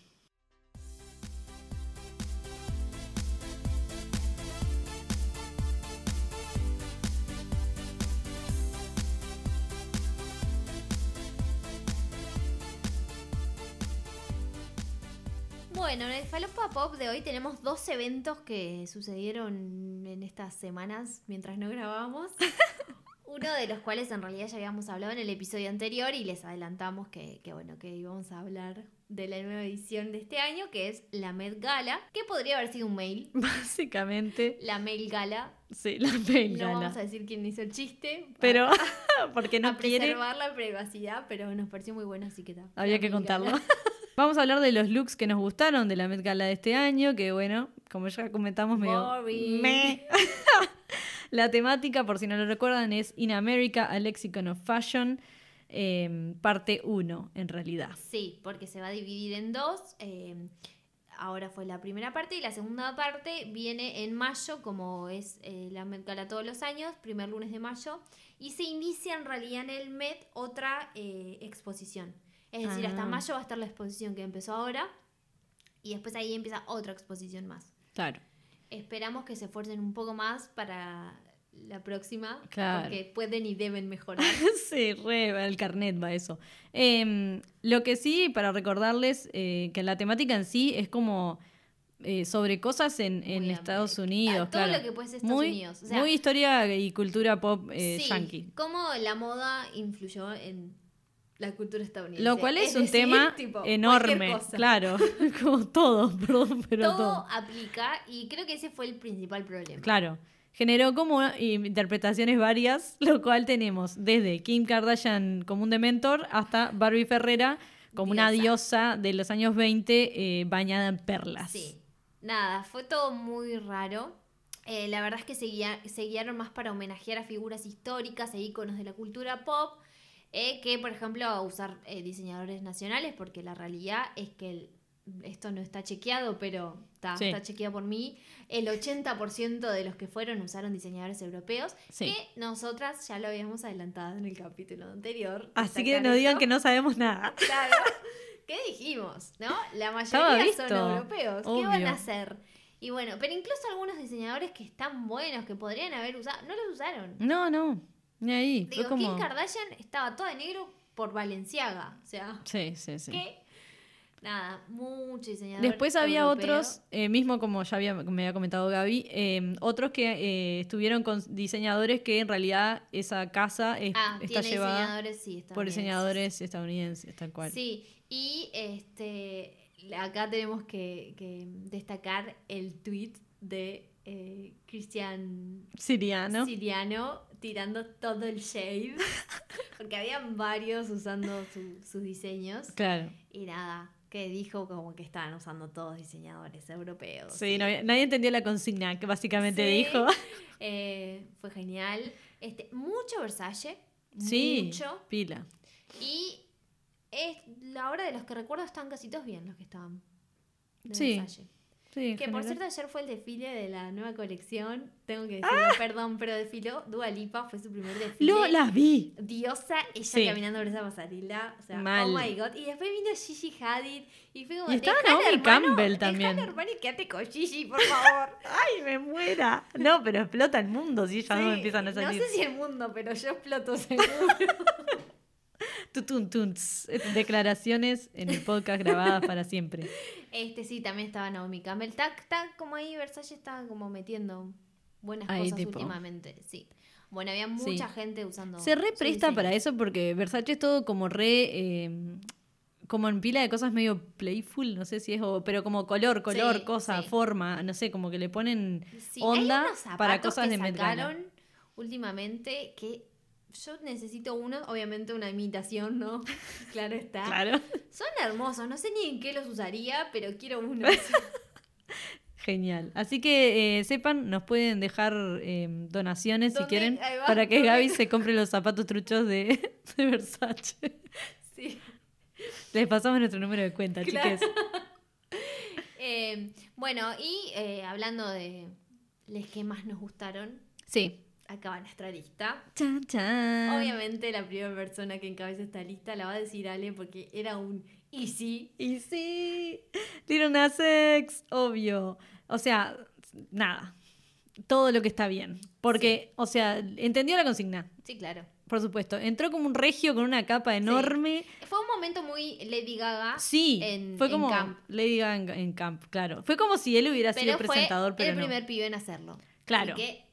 Speaker 2: Bueno, en el Falopa Pop de hoy tenemos dos eventos que sucedieron en estas semanas mientras no grabamos. Uno de los cuales en realidad ya habíamos hablado en el episodio anterior y les adelantamos que, que, bueno, que íbamos a hablar de la nueva edición de este año, que es la Met Gala, que podría haber sido un mail.
Speaker 1: Básicamente,
Speaker 2: La Mail Gala.
Speaker 1: sí, la mail
Speaker 2: No
Speaker 1: gala.
Speaker 2: vamos a decir quién hizo el chiste.
Speaker 1: Pero, porque no
Speaker 2: a
Speaker 1: quiere,
Speaker 2: preservar la privacidad, pero nos pareció muy bueno, así que ta,
Speaker 1: Había que contarlo. Vamos a hablar de los looks que nos gustaron de la Met Gala de este año, que bueno, como ya comentamos, medio... Meh. la temática, por si no lo recuerdan, es In America, a Lexicon of Fashion, eh, parte 1, en realidad.
Speaker 2: Sí, porque se va a dividir en dos. eh, ahora fue la primera parte y la segunda parte viene en mayo, como es eh, la Met Gala todos los años, primer lunes de mayo. Y se inicia en realidad en el Met otra eh, exposición. Es decir, hasta
Speaker 1: Ah.
Speaker 2: mayo va a estar la exposición que empezó ahora. Y después ahí empieza otra exposición más.
Speaker 1: Claro.
Speaker 2: Esperamos que se esfuercen un poco más para la próxima.
Speaker 1: Claro.
Speaker 2: Porque pueden y deben mejorar.
Speaker 1: sí, re, el carnet va eso. Eh, lo que sí, para recordarles eh, que la temática en sí es como eh, sobre cosas en, Estados. Unidos.
Speaker 2: Todo
Speaker 1: claro.
Speaker 2: lo que puede ser Estados
Speaker 1: muy,
Speaker 2: Unidos. O sea,
Speaker 1: muy historia y cultura pop eh,
Speaker 2: sí,
Speaker 1: yankee.
Speaker 2: cómo la moda influyó en la cultura estadounidense.
Speaker 1: Lo cual es, un
Speaker 2: decir,
Speaker 1: tema
Speaker 2: tipo,
Speaker 1: enorme, claro, como todo, perdón, pero
Speaker 2: todo,
Speaker 1: todo.
Speaker 2: aplica y creo que ese fue el principal problema.
Speaker 1: Claro, generó como interpretaciones varias, lo cual tenemos desde Kim Kardashian como un dementor hasta Barbie Ferrera como una
Speaker 2: Diosa.
Speaker 1: diosa de los años 20 eh, bañada en perlas.
Speaker 2: Sí. Nada, fue todo muy raro. Eh, la verdad es que se, guia- se guiaron más para homenajear a figuras históricas e íconos de la cultura pop eh, que, por ejemplo, usar eh, diseñadores nacionales, porque la realidad es que el- esto no está chequeado, pero está,
Speaker 1: Sí.
Speaker 2: está chequeado por mí. El 80% de los que fueron usaron diseñadores europeos,
Speaker 1: Sí.
Speaker 2: que nosotras ya lo habíamos adelantado en el capítulo anterior.
Speaker 1: Así que no digan que no sabemos nada.
Speaker 2: Claro. ¿Qué dijimos? ¿No? La mayoría son europeos. ¿Qué van a hacer? Y bueno, pero incluso algunos diseñadores que están buenos, que podrían haber usado, no los usaron.
Speaker 1: No, no. Ni ahí.
Speaker 2: Digo,
Speaker 1: Fue como.
Speaker 2: Kim Kardashian estaba toda de negro por Valenciaga. O sea,
Speaker 1: Sí, sí, sí.
Speaker 2: ¿qué? Nada, mucho diseñador.
Speaker 1: Después había
Speaker 2: europeo.
Speaker 1: otros, eh, mismo como ya había, me había comentado Gaby, eh, otros que eh, estuvieron con diseñadores que en realidad esa casa es-
Speaker 2: Ah,
Speaker 1: está
Speaker 2: tiene
Speaker 1: llevada
Speaker 2: diseñadores, sí,
Speaker 1: por diseñadores estadounidenses, tal cual.
Speaker 2: Sí, y este acá tenemos que, que destacar el tweet de Christian
Speaker 1: Siriano.
Speaker 2: Siriano tirando todo el shade. Porque habían varios usando su- sus diseños.
Speaker 1: Claro.
Speaker 2: Y nada, que dijo como que estaban usando todos diseñadores europeos.
Speaker 1: Sí, no nadie entendió la consigna que básicamente
Speaker 2: Sí.
Speaker 1: dijo.
Speaker 2: Eh, fue genial. Este, mucho Versace.
Speaker 1: Sí,
Speaker 2: Mucho.
Speaker 1: pila.
Speaker 2: Y es, la hora de los que recuerdo están casi todos bien los que estaban. de
Speaker 1: Sí,
Speaker 2: Versace.
Speaker 1: Sí,
Speaker 2: Que por
Speaker 1: general.
Speaker 2: cierto ayer fue el desfile de la nueva colección. Tengo que decirlo, perdón, pero desfiló. Dua Lipa fue su primer desfile.
Speaker 1: Lo las vi.
Speaker 2: Diosa, ella
Speaker 1: Sí.
Speaker 2: caminando por esa pasarela. O sea,
Speaker 1: Mal.
Speaker 2: oh my god. Y después vino Gigi Hadid. Y fue como.
Speaker 1: Y estaba
Speaker 2: "Dejala,
Speaker 1: Naomi
Speaker 2: hermano,
Speaker 1: Campbell también".
Speaker 2: hermano, y quédate con Gigi, por favor.
Speaker 1: Ay, me muera. No, pero explota el mundo si ellas no
Speaker 2: Sí,
Speaker 1: empiezan a
Speaker 2: no
Speaker 1: salir.
Speaker 2: sé si el mundo, pero yo exploto seguro.
Speaker 1: Tutun, tuns. Declaraciones en el podcast grabadas para siempre.
Speaker 2: este sí, también estaba Naomi Campbell. Está, está como ahí, Versace estaba como metiendo buenas
Speaker 1: Ahí,
Speaker 2: cosas
Speaker 1: tipo.
Speaker 2: últimamente. Sí. Bueno, había
Speaker 1: Sí.
Speaker 2: mucha gente usando.
Speaker 1: Se re
Speaker 2: su
Speaker 1: presta
Speaker 2: diseño.
Speaker 1: para eso porque Versace es todo como re. eh, como en pila de cosas medio playful, no sé si es, o- pero como color, color,
Speaker 2: Sí,
Speaker 1: cosa,
Speaker 2: sí.
Speaker 1: forma, no sé, como que le ponen onda para cosas
Speaker 2: que
Speaker 1: de
Speaker 2: sacaron últimamente que yo necesito uno, obviamente una imitación, ¿no? claro está.
Speaker 1: Claro.
Speaker 2: Son hermosos, no sé ni en qué los usaría, pero quiero uno.
Speaker 1: Genial. Así que eh, sepan, nos pueden dejar eh, donaciones si quieren
Speaker 2: va.
Speaker 1: para que. Gaby se compre los zapatos truchos de, de Versace.
Speaker 2: sí.
Speaker 1: Les pasamos nuestro número de cuenta,
Speaker 2: Claro.
Speaker 1: chiques.
Speaker 2: Eh, bueno, y eh, hablando de los que más nos gustaron,
Speaker 1: Sí.
Speaker 2: Acá va nuestra lista.
Speaker 1: Chan, chan.
Speaker 2: Obviamente la primera persona que encabeza esta lista la va a decir Ale porque era un easy.
Speaker 1: Y sí, Lil Nas X, obvio. O sea, nada. Todo lo que está bien. Porque, o sea, entendió la consigna,
Speaker 2: Sí, claro.
Speaker 1: por supuesto. Entró como un regio con una capa enorme.
Speaker 2: Fue un momento muy Lady Gaga.
Speaker 1: Sí,
Speaker 2: en-
Speaker 1: fue
Speaker 2: en
Speaker 1: como
Speaker 2: Camp.
Speaker 1: Lady Gaga en, en Camp, claro. Fue como si él hubiera sido presentador, pero
Speaker 2: el
Speaker 1: no.
Speaker 2: primer pibe en hacerlo.
Speaker 1: Claro.
Speaker 2: Así que,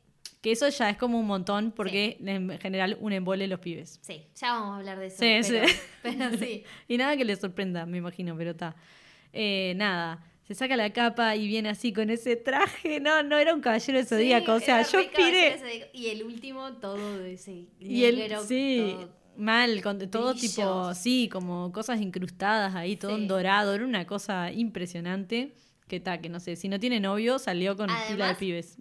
Speaker 1: Que eso ya es como un montón porque en general un embole los pibes.
Speaker 2: sí, ya vamos a hablar de eso.
Speaker 1: Sí,
Speaker 2: pero,
Speaker 1: sí.
Speaker 2: pero sí.
Speaker 1: Y nada que le sorprenda, me imagino, pero está. Eh, nada, se saca la capa y viene así con ese traje. No, no era un caballero de zodíaco. o sea, yo piré.
Speaker 2: Y el último, todo de ese
Speaker 1: Y el, sí,
Speaker 2: todo-
Speaker 1: mal, con todo
Speaker 2: brillos.
Speaker 1: tipo, sí, como cosas incrustadas ahí, todo
Speaker 2: Sí.
Speaker 1: en dorado. Era una cosa impresionante. Que ta, que no sé, si no tiene novio, salió con pila de
Speaker 2: Además,
Speaker 1: pibes.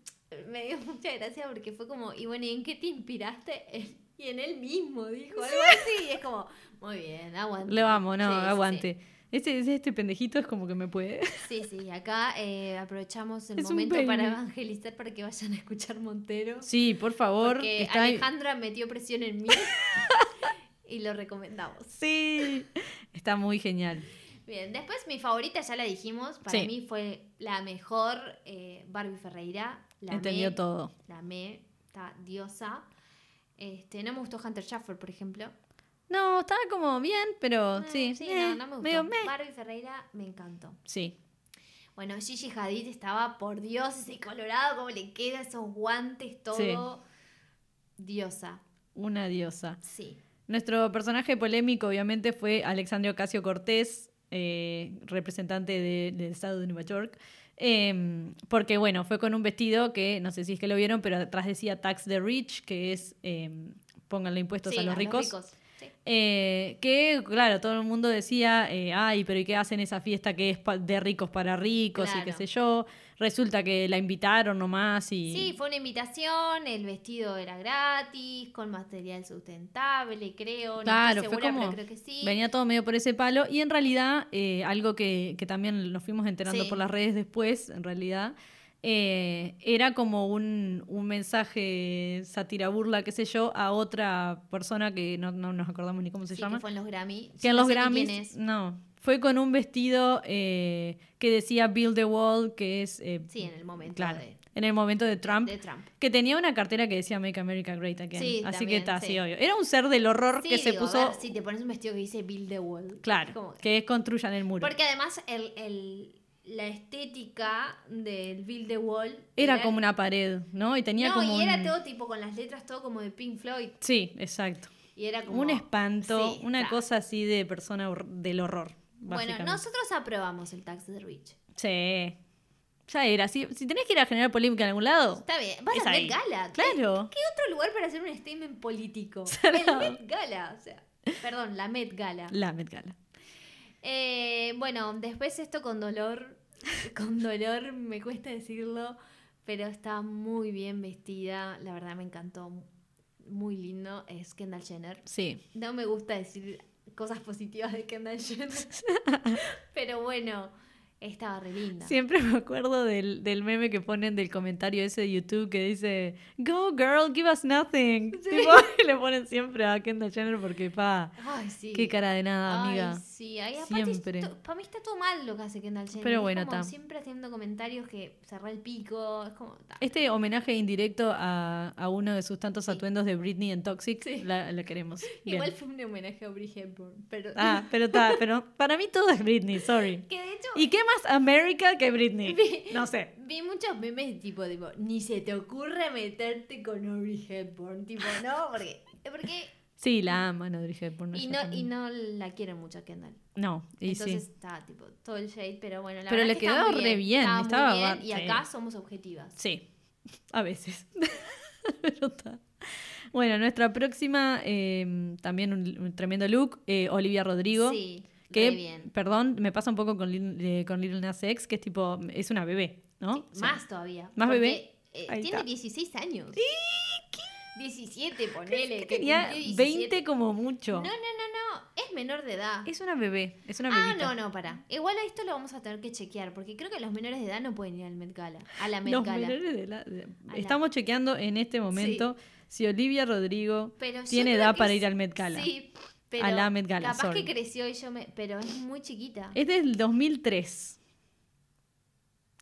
Speaker 2: Me dio mucha gracia porque fue como, y bueno, ¿y en qué te inspiraste? Y en él mismo dijo algo así. Y es como, muy bien, aguante.
Speaker 1: Lo amo, no,
Speaker 2: Sí, sí,
Speaker 1: aguante. Este, este pendejito es como que me puede.
Speaker 2: Sí, sí, acá eh, aprovechamos el
Speaker 1: Es
Speaker 2: momento para evangelizar para que vayan a escuchar Montero.
Speaker 1: Sí, por favor.
Speaker 2: porque
Speaker 1: está
Speaker 2: Alejandra metió presión en mí y lo recomendamos.
Speaker 1: Sí, está muy genial.
Speaker 2: Bien, después mi favorita ya la dijimos. Para
Speaker 1: Sí.
Speaker 2: mí fue la mejor eh, Barbie Ferreira. La
Speaker 1: Entendió todo.
Speaker 2: La amé, está diosa. Este, no me gustó Hunter Schafer, por ejemplo.
Speaker 1: No, estaba como bien, pero
Speaker 2: Eh,
Speaker 1: sí.
Speaker 2: sí,
Speaker 1: eh,
Speaker 2: no, no me gustó.
Speaker 1: medio.
Speaker 2: Barbie Ferreira me encantó.
Speaker 1: Sí,
Speaker 2: Bueno, Gigi Hadid estaba, por Dios, ese colorado, cómo le queda esos guantes, todo. Diosa,
Speaker 1: una diosa.
Speaker 2: sí.
Speaker 1: Nuestro personaje polémico, obviamente, fue Alexandria Ocasio Cortés, eh, representante de- del estado de Nueva York. Eh, porque, bueno, fue con un vestido que no sé si es que lo vieron, pero atrás decía Tax the Rich, que es eh, pónganle impuestos
Speaker 2: Sí,
Speaker 1: a los ricos.
Speaker 2: Sí.
Speaker 1: Eh, que, claro, todo el mundo decía, eh, ay, pero ¿y qué hacen esa fiesta que es de ricos para ricos y qué sé yo? Resulta que la invitaron nomás y...
Speaker 2: Sí, fue una invitación, el vestido era gratis, con material sustentable, creo. No
Speaker 1: Claro, fue como.
Speaker 2: pero creo que sí.
Speaker 1: Venía todo medio por ese palo. Y en realidad, eh, algo que, que también nos fuimos enterando
Speaker 2: Sí.
Speaker 1: por las redes después, en realidad, eh, era como un, un mensaje sátira burla, qué sé yo, a otra persona que no, no nos acordamos ni cómo se
Speaker 2: Sí,
Speaker 1: llama.
Speaker 2: que fue en los Grammy.
Speaker 1: que
Speaker 2: Sí,
Speaker 1: en
Speaker 2: no
Speaker 1: los
Speaker 2: sé ni
Speaker 1: Grammys. No. Fue con un vestido eh, que decía Build the Wall, que es. eh,
Speaker 2: Sí, en el momento
Speaker 1: claro,
Speaker 2: de,
Speaker 1: en el momento de Trump.
Speaker 2: de Trump.
Speaker 1: Que tenía una cartera que decía Make America Great Again.
Speaker 2: Sí,
Speaker 1: Así
Speaker 2: también,
Speaker 1: que está, sí. obvio. Era un ser del horror que se
Speaker 2: digo, a
Speaker 1: puso.
Speaker 2: ver, si te pones un vestido que dice Build the Wall.
Speaker 1: Claro,
Speaker 2: como-
Speaker 1: que es construyan el muro.
Speaker 2: Porque además el, el- la estética del Build the Wall
Speaker 1: Era como una pared, ¿no? Y tenía
Speaker 2: no,
Speaker 1: como.
Speaker 2: y era
Speaker 1: un-
Speaker 2: todo tipo con las letras, todo como de Pink Floyd.
Speaker 1: Sí, exacto.
Speaker 2: Y era como.
Speaker 1: Un espanto,
Speaker 2: Sí,
Speaker 1: una
Speaker 2: está.
Speaker 1: cosa así de persona del horror.
Speaker 2: Bueno, nosotros aprobamos el tax de Rich.
Speaker 1: Sí. Ya era. Si, si tenés que ir a generar polémica en algún lado.
Speaker 2: Está bien. Vas a Met. Gala.
Speaker 1: Claro.
Speaker 2: ¿Qué otro lugar para hacer un statement político? El Met Gala. O sea, perdón, la Met Gala.
Speaker 1: La Met Gala.
Speaker 2: Eh, bueno, después esto con dolor, con dolor me cuesta decirlo, pero está muy bien vestida, la verdad me encantó, muy lindo, es Kendall Jenner.
Speaker 1: Sí.
Speaker 2: No me gusta decir cosas positivas de Kendall Jenner, pero bueno, estaba re linda.
Speaker 1: Siempre me acuerdo del, del meme que ponen del comentario ese de YouTube que dice Go girl, give us nothing. Tipo, y le ponen siempre a Kendall Jenner porque pa,
Speaker 2: Ay, sí.
Speaker 1: qué cara de nada,
Speaker 2: Ay,
Speaker 1: amiga.
Speaker 2: sí, ay,
Speaker 1: Siempre.
Speaker 2: para mí está todo mal lo que hace Kendall Jenner.
Speaker 1: Pero
Speaker 2: es
Speaker 1: bueno,
Speaker 2: como
Speaker 1: está.
Speaker 2: Siempre haciendo comentarios que cerrá el pico, es como... ta.
Speaker 1: Este homenaje indirecto a, a uno de sus tantos
Speaker 2: Sí.
Speaker 1: atuendos de Britney en Toxic,
Speaker 2: Sí.
Speaker 1: la, la queremos. Bien.
Speaker 2: Igual fue un homenaje a Brie Hepburn, pero...
Speaker 1: Ah, pero está, pero para mí todo es Britney, sorry.
Speaker 2: Que de hecho
Speaker 1: ¿Y qué más América que Britney?
Speaker 2: Vi-
Speaker 1: No sé.
Speaker 2: vi muchos memes tipo, tipo, ni se te ocurre meterte con Audrey Hepburn, tipo, no, porque, porque
Speaker 1: Sí, la aman Audrey Hepburn.
Speaker 2: y no y no la quieren mucho a Kendall.
Speaker 1: No, y
Speaker 2: Entonces
Speaker 1: sí.
Speaker 2: está tipo todo el shade, pero bueno, la
Speaker 1: Pero le
Speaker 2: que
Speaker 1: quedó
Speaker 2: muy
Speaker 1: re bien,
Speaker 2: estaba
Speaker 1: estaba
Speaker 2: muy bien, y
Speaker 1: sí.
Speaker 2: acá somos objetivas.
Speaker 1: Sí, a veces. Pero está. Bueno, nuestra próxima, eh, también un, un tremendo look, eh, Olivia Rodrigo.
Speaker 2: Sí,
Speaker 1: que, perdón, me pasa un poco con, Lil- eh, con Little Nas X, que es tipo, es una bebé, ¿no?
Speaker 2: Sí,
Speaker 1: O sea,
Speaker 2: más todavía.
Speaker 1: ¿Más bebé?
Speaker 2: eh, tiene
Speaker 1: está.
Speaker 2: 16 años. 17, ponele.
Speaker 1: que
Speaker 2: que
Speaker 1: tenía
Speaker 2: cumplió 17.
Speaker 1: 20 como mucho.
Speaker 2: No, no, no, no. Es menor de edad.
Speaker 1: Es una bebé, es una
Speaker 2: Ah,
Speaker 1: bebita.
Speaker 2: no, no, para. Igual a esto lo vamos a tener que chequear, porque creo que los menores de edad no pueden ir al Met Gala. A la Met
Speaker 1: Los
Speaker 2: Gala.
Speaker 1: menores de
Speaker 2: la-
Speaker 1: Estamos chequeando en este momento si Olivia Rodrigo
Speaker 2: Pero
Speaker 1: tiene edad para ir al Met Gala.
Speaker 2: Sí, pero
Speaker 1: A la Met Gala,
Speaker 2: capaz
Speaker 1: sorry.
Speaker 2: que creció y yo me... Pero es muy chiquita.
Speaker 1: Es del 2003.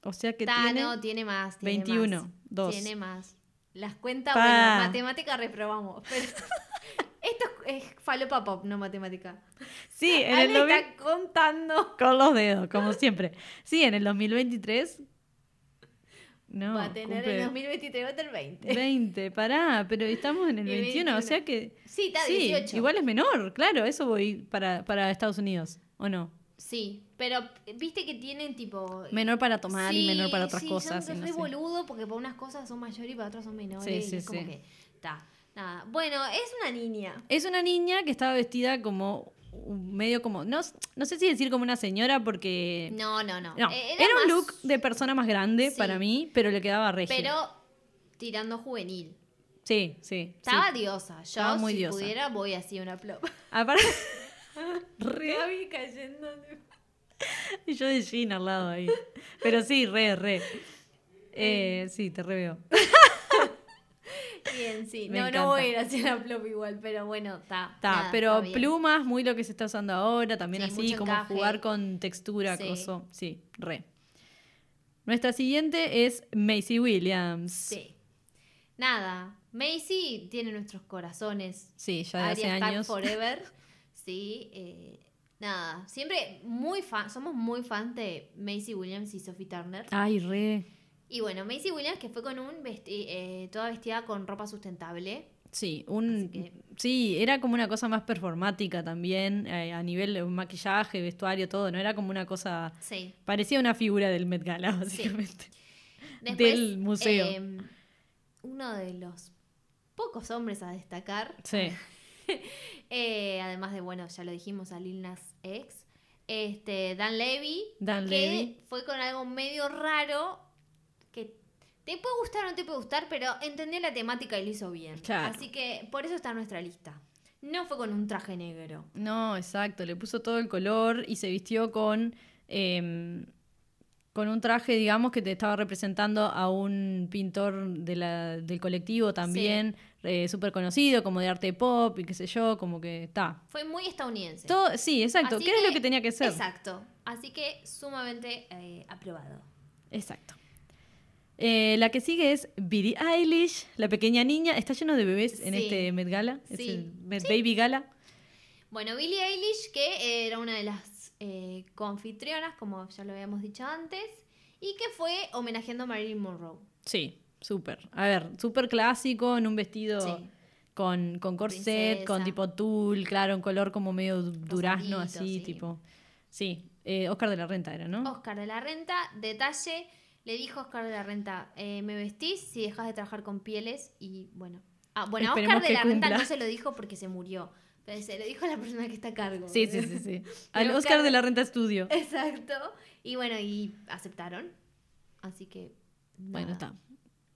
Speaker 1: O sea que
Speaker 2: Ta,
Speaker 1: tiene...
Speaker 2: no, tiene más. Tiene
Speaker 1: 21,
Speaker 2: más.
Speaker 1: dos.
Speaker 2: Tiene más. Las cuentas,
Speaker 1: Pa.
Speaker 2: bueno, matemática reprobamos. Pero esto es, falopa pop, no matemática.
Speaker 1: Sí, en el
Speaker 2: Ale
Speaker 1: 2000
Speaker 2: está contando.
Speaker 1: Con los dedos, como siempre. Sí, en el 2023. No,
Speaker 2: va a tener el 2023, va a tener 20.
Speaker 1: 20, pará, pero estamos en el
Speaker 2: Y
Speaker 1: 21, o
Speaker 2: 21.
Speaker 1: sea que.
Speaker 2: Sí, está
Speaker 1: sí,
Speaker 2: 18.
Speaker 1: igual es menor, claro, eso voy para, para Estados Unidos, ¿o no?
Speaker 2: Sí, pero viste que tienen tipo...
Speaker 1: Menor para tomar y menor para otras
Speaker 2: sí,
Speaker 1: cosas.
Speaker 2: Son
Speaker 1: y no
Speaker 2: boludo porque para unas cosas son mayores y para otras son menores.
Speaker 1: Sí, sí,
Speaker 2: es como que. Está. Nada. Bueno, es una niña.
Speaker 1: Es una niña que estaba vestida como medio como, no, no sé si decir como una señora porque...
Speaker 2: No, no, no.
Speaker 1: No,
Speaker 2: Eh,
Speaker 1: era, un
Speaker 2: más-
Speaker 1: look de persona más grande
Speaker 2: Sí.
Speaker 1: para mí, pero le quedaba regio.
Speaker 2: Pero tirando juvenil.
Speaker 1: Sí, sí.
Speaker 2: Estaba
Speaker 1: sí.
Speaker 2: diosa. Yo,
Speaker 1: Estaba muy
Speaker 2: si
Speaker 1: diosa.
Speaker 2: pudiera, voy así una plop.
Speaker 1: Aparte... re...
Speaker 2: Gaby cayendo.
Speaker 1: Y yo de Jean al lado ahí. Pero sí, re, re. Eh, sí, te re veo.
Speaker 2: Bien, sí.
Speaker 1: Me
Speaker 2: no,
Speaker 1: encanta.
Speaker 2: no voy a ir así a una plop igual, pero bueno, está.
Speaker 1: Está, pero plumas, muy lo que se está usando ahora, también
Speaker 2: Sí,
Speaker 1: así, como
Speaker 2: encaje.
Speaker 1: jugar con textura,
Speaker 2: Sí.
Speaker 1: coso. Sí, re. Nuestra siguiente es Macy Williams.
Speaker 2: Sí. Nada. Macy tiene nuestros corazones.
Speaker 1: Sí, ya de hace años.
Speaker 2: Forever. Sí, eh, nada. Siempre muy fan, somos muy fans de Macy Williams y Sophie Turner.
Speaker 1: Ay, re.
Speaker 2: Y bueno, Macy Williams que fue con un vesti- eh, toda vestida con ropa sustentable.
Speaker 1: Sí, un,
Speaker 2: que-
Speaker 1: sí, era como una cosa más performática también, eh, a nivel de maquillaje, vestuario, todo, ¿no? Era como una cosa...
Speaker 2: Sí.
Speaker 1: Parecía una figura del Met Gala, básicamente.
Speaker 2: Después,
Speaker 1: Del museo.
Speaker 2: eh, uno de los pocos hombres a destacar
Speaker 1: Sí.
Speaker 2: Eh, además de, bueno, ya lo dijimos, a Lil Nas X. Este, Dan Levy.
Speaker 1: Dan
Speaker 2: que
Speaker 1: Levy.
Speaker 2: fue con algo medio raro. Que te puede gustar o no te puede gustar, pero entendió la temática y lo hizo bien.
Speaker 1: Claro.
Speaker 2: Así que por eso está en nuestra lista. No fue con un traje negro.
Speaker 1: No, exacto, le puso todo el color y se vistió con, em, con un traje, digamos, que te estaba representando a un pintor de la- del colectivo también, eh, súper conocido, como de arte pop y qué sé yo, como que está.
Speaker 2: Fue muy estadounidense.
Speaker 1: Todo, sí, exacto,
Speaker 2: Así
Speaker 1: ¿qué es lo que tenía que ser?
Speaker 2: Exacto. Así que sumamente eh, aprobado.
Speaker 1: Exacto. Eh, la que sigue es Billie Eilish, la pequeña niña. Está lleno de bebés en
Speaker 2: Sí.
Speaker 1: este Met Gala. Es el Met Baby Gala.
Speaker 2: Bueno, Billie Eilish, que era una de las eh, coanfitrionas, como ya lo habíamos dicho antes, y que fue homenajeando a Marilyn Monroe.
Speaker 1: Sí, súper. A ver, súper clásico, en un vestido con, con corset,
Speaker 2: Princesa.
Speaker 1: con tipo tul, claro, un color como medio du- durazno, así,
Speaker 2: sí.
Speaker 1: tipo. Sí, eh, Oscar de la Renta era, ¿no?
Speaker 2: Oscar de la Renta, detalle, le dijo Oscar de la Renta, eh, me vestís si dejas de trabajar con pieles y bueno. Ah, bueno, a Oscar de la Renta no se lo dijo porque se murió, pero se lo dijo a la persona que está a cargo.
Speaker 1: Sí, sí, sí, sí. Al
Speaker 2: Oscar
Speaker 1: Oscar de la Renta Estudio.
Speaker 2: Exacto. Y bueno, y aceptaron. Así que...
Speaker 1: Bueno, está.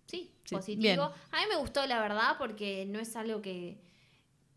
Speaker 2: Sí,
Speaker 1: Sí,
Speaker 2: positivo.
Speaker 1: bien.
Speaker 2: A mí me gustó, la verdad, porque no es algo que,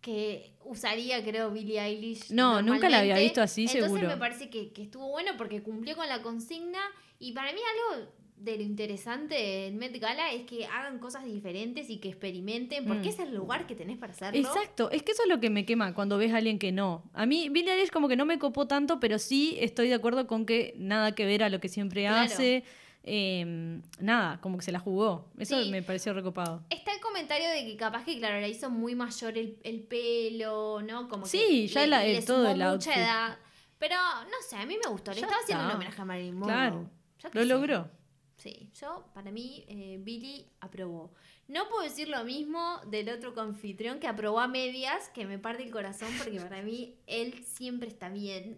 Speaker 2: que usaría, creo, Billie Eilish.
Speaker 1: No, nunca la había visto así,
Speaker 2: Entonces
Speaker 1: seguro.
Speaker 2: me parece que, que estuvo bueno porque cumplió con la consigna. Y para mí algo de lo interesante del Met Gala es que hagan cosas diferentes y que experimenten, porque
Speaker 1: Mm.
Speaker 2: es el lugar que tenés para hacerlo.
Speaker 1: Exacto, es que eso es lo que me quema cuando ves a alguien que no. A mí Billie Eilish como que no me copó tanto, pero sí estoy de acuerdo con que nada que ver a lo que siempre
Speaker 2: Claro.
Speaker 1: hace. Eh, nada, como que se la jugó. Eso
Speaker 2: Sí.
Speaker 1: me pareció recopado.
Speaker 2: Está el comentario de que capaz que, claro, la hizo muy mayor el, el pelo, ¿no? Como que
Speaker 1: Sí, ya
Speaker 2: le-
Speaker 1: la-
Speaker 2: le
Speaker 1: todo el
Speaker 2: mucha
Speaker 1: outfit.
Speaker 2: edad. Pero, no sé, a mí me gustó. Le
Speaker 1: Ya
Speaker 2: estaba haciendo un homenaje a Marilyn Monroe.
Speaker 1: Claro,
Speaker 2: Yo
Speaker 1: lo
Speaker 2: sé.
Speaker 1: logró.
Speaker 2: Sí, yo, para mí, eh, Billy aprobó. No puedo decir lo mismo del otro confitrión que aprobó a medias, que me parte el corazón, porque para mí él siempre está bien.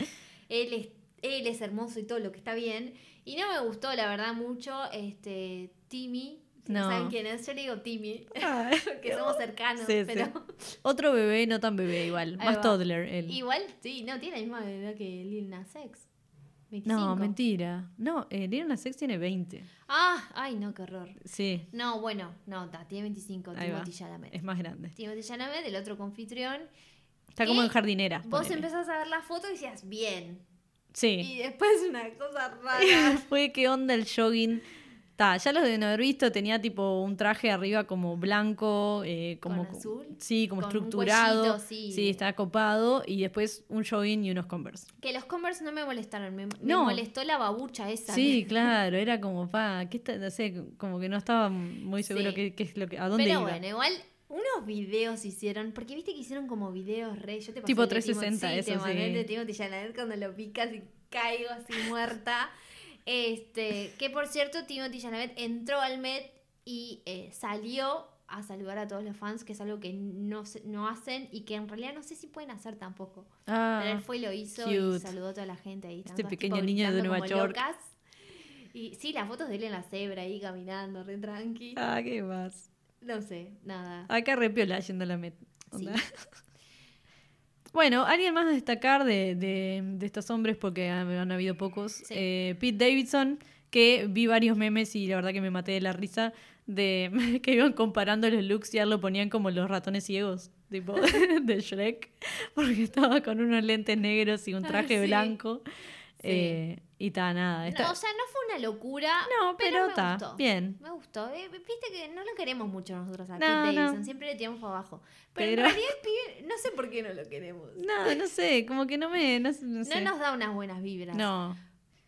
Speaker 2: Él es, él es hermoso y todo lo que está bien. Y no me gustó, la verdad, mucho este Timmy. Si no.
Speaker 1: No.
Speaker 2: saben quién es, yo le digo Timmy,
Speaker 1: Ay,
Speaker 2: que somos cercanos,
Speaker 1: Sí, sí.
Speaker 2: pero
Speaker 1: Otro bebé, no tan bebé igual.
Speaker 2: Ahí
Speaker 1: Más
Speaker 2: va.
Speaker 1: toddler él.
Speaker 2: igual, sí, no, tiene la misma edad que Lil Nas X. 25.
Speaker 1: No, mentira. No, eh, Lil Nas X tiene 20.
Speaker 2: Ah, ay, no, qué horror.
Speaker 1: Sí,
Speaker 2: No, bueno, no, ta, tiene 25,
Speaker 1: Ahí va.
Speaker 2: Timothy Chalamet.
Speaker 1: es más grande.
Speaker 2: Timothy Chalamet, el otro confitrión.
Speaker 1: Está como en jardinera.
Speaker 2: Vos
Speaker 1: ponele.
Speaker 2: empezás a ver la foto y decías, bien.
Speaker 1: Sí.
Speaker 2: Y después una cosa rara.
Speaker 1: Fue qué onda el jogging. Ta, ya los deben haber visto, tenía tipo un traje arriba como blanco, eh, como
Speaker 2: ¿Con azul?
Speaker 1: Sí, como
Speaker 2: Con un
Speaker 1: estructurado.
Speaker 2: cuellito, sí.
Speaker 1: está copado. Y después un jogging y unos Converse.
Speaker 2: que los Converse no me molestaron, me, molestó la babucha esa.
Speaker 1: Sí, claro, era como, pa, ¿qué está? No sé, como que no estaba muy seguro
Speaker 2: Sí.
Speaker 1: qué, qué es lo que, a dónde
Speaker 2: Pero
Speaker 1: iba.
Speaker 2: bueno, igual unos videos hicieron, porque viste que hicieron como videos re, yo te pasé
Speaker 1: Tipo
Speaker 2: el de
Speaker 1: 360,
Speaker 2: Timothy- sí,
Speaker 1: eso
Speaker 2: te mandé
Speaker 1: sí.
Speaker 2: Chalamet cuando lo picas y caigo así muerta. Este, que por cierto, Timothy Chalamet entró al Met y eh, salió a saludar a todos los fans, que es algo que no, no hacen y que en realidad no sé si pueden hacer tampoco.
Speaker 1: Ah,
Speaker 2: Pero él fue y lo hizo y saludó a toda la gente ahí.
Speaker 1: Este pequeño niño de Nueva York.
Speaker 2: locas. Y sí, las fotos de él en la cebra ahí caminando, re tranqui.
Speaker 1: ah, qué más.
Speaker 2: No sé, nada.
Speaker 1: Acá repiola yendo a la met.
Speaker 2: Sí.
Speaker 1: Bueno, alguien más a destacar de, de- de estos hombres, porque han, han habido pocos.
Speaker 2: Sí.
Speaker 1: Eh, Pete Davidson, que vi varios memes y la verdad que me maté de la risa, de que iban comparando los looks y a él lo ponían como los ratones ciegos, tipo de Shrek, porque estaba con unos lentes negros y un
Speaker 2: Ah,
Speaker 1: traje
Speaker 2: sí.
Speaker 1: blanco.
Speaker 2: Sí.
Speaker 1: Eh, y ta, nada. está-
Speaker 2: No, o sea, no fue una locura.
Speaker 1: No, pero
Speaker 2: me gustó.
Speaker 1: bien.
Speaker 2: Me gustó. Eh, Viste que no lo queremos mucho nosotros a
Speaker 1: No,
Speaker 2: Pete Davidson.
Speaker 1: no.
Speaker 2: Siempre le tiramos para abajo. Pero,
Speaker 1: Pero-
Speaker 2: en realidad pibe, no sé por qué no lo queremos.
Speaker 1: No, no sé, como que no me... No, no sé.
Speaker 2: nos da unas buenas vibras.
Speaker 1: No.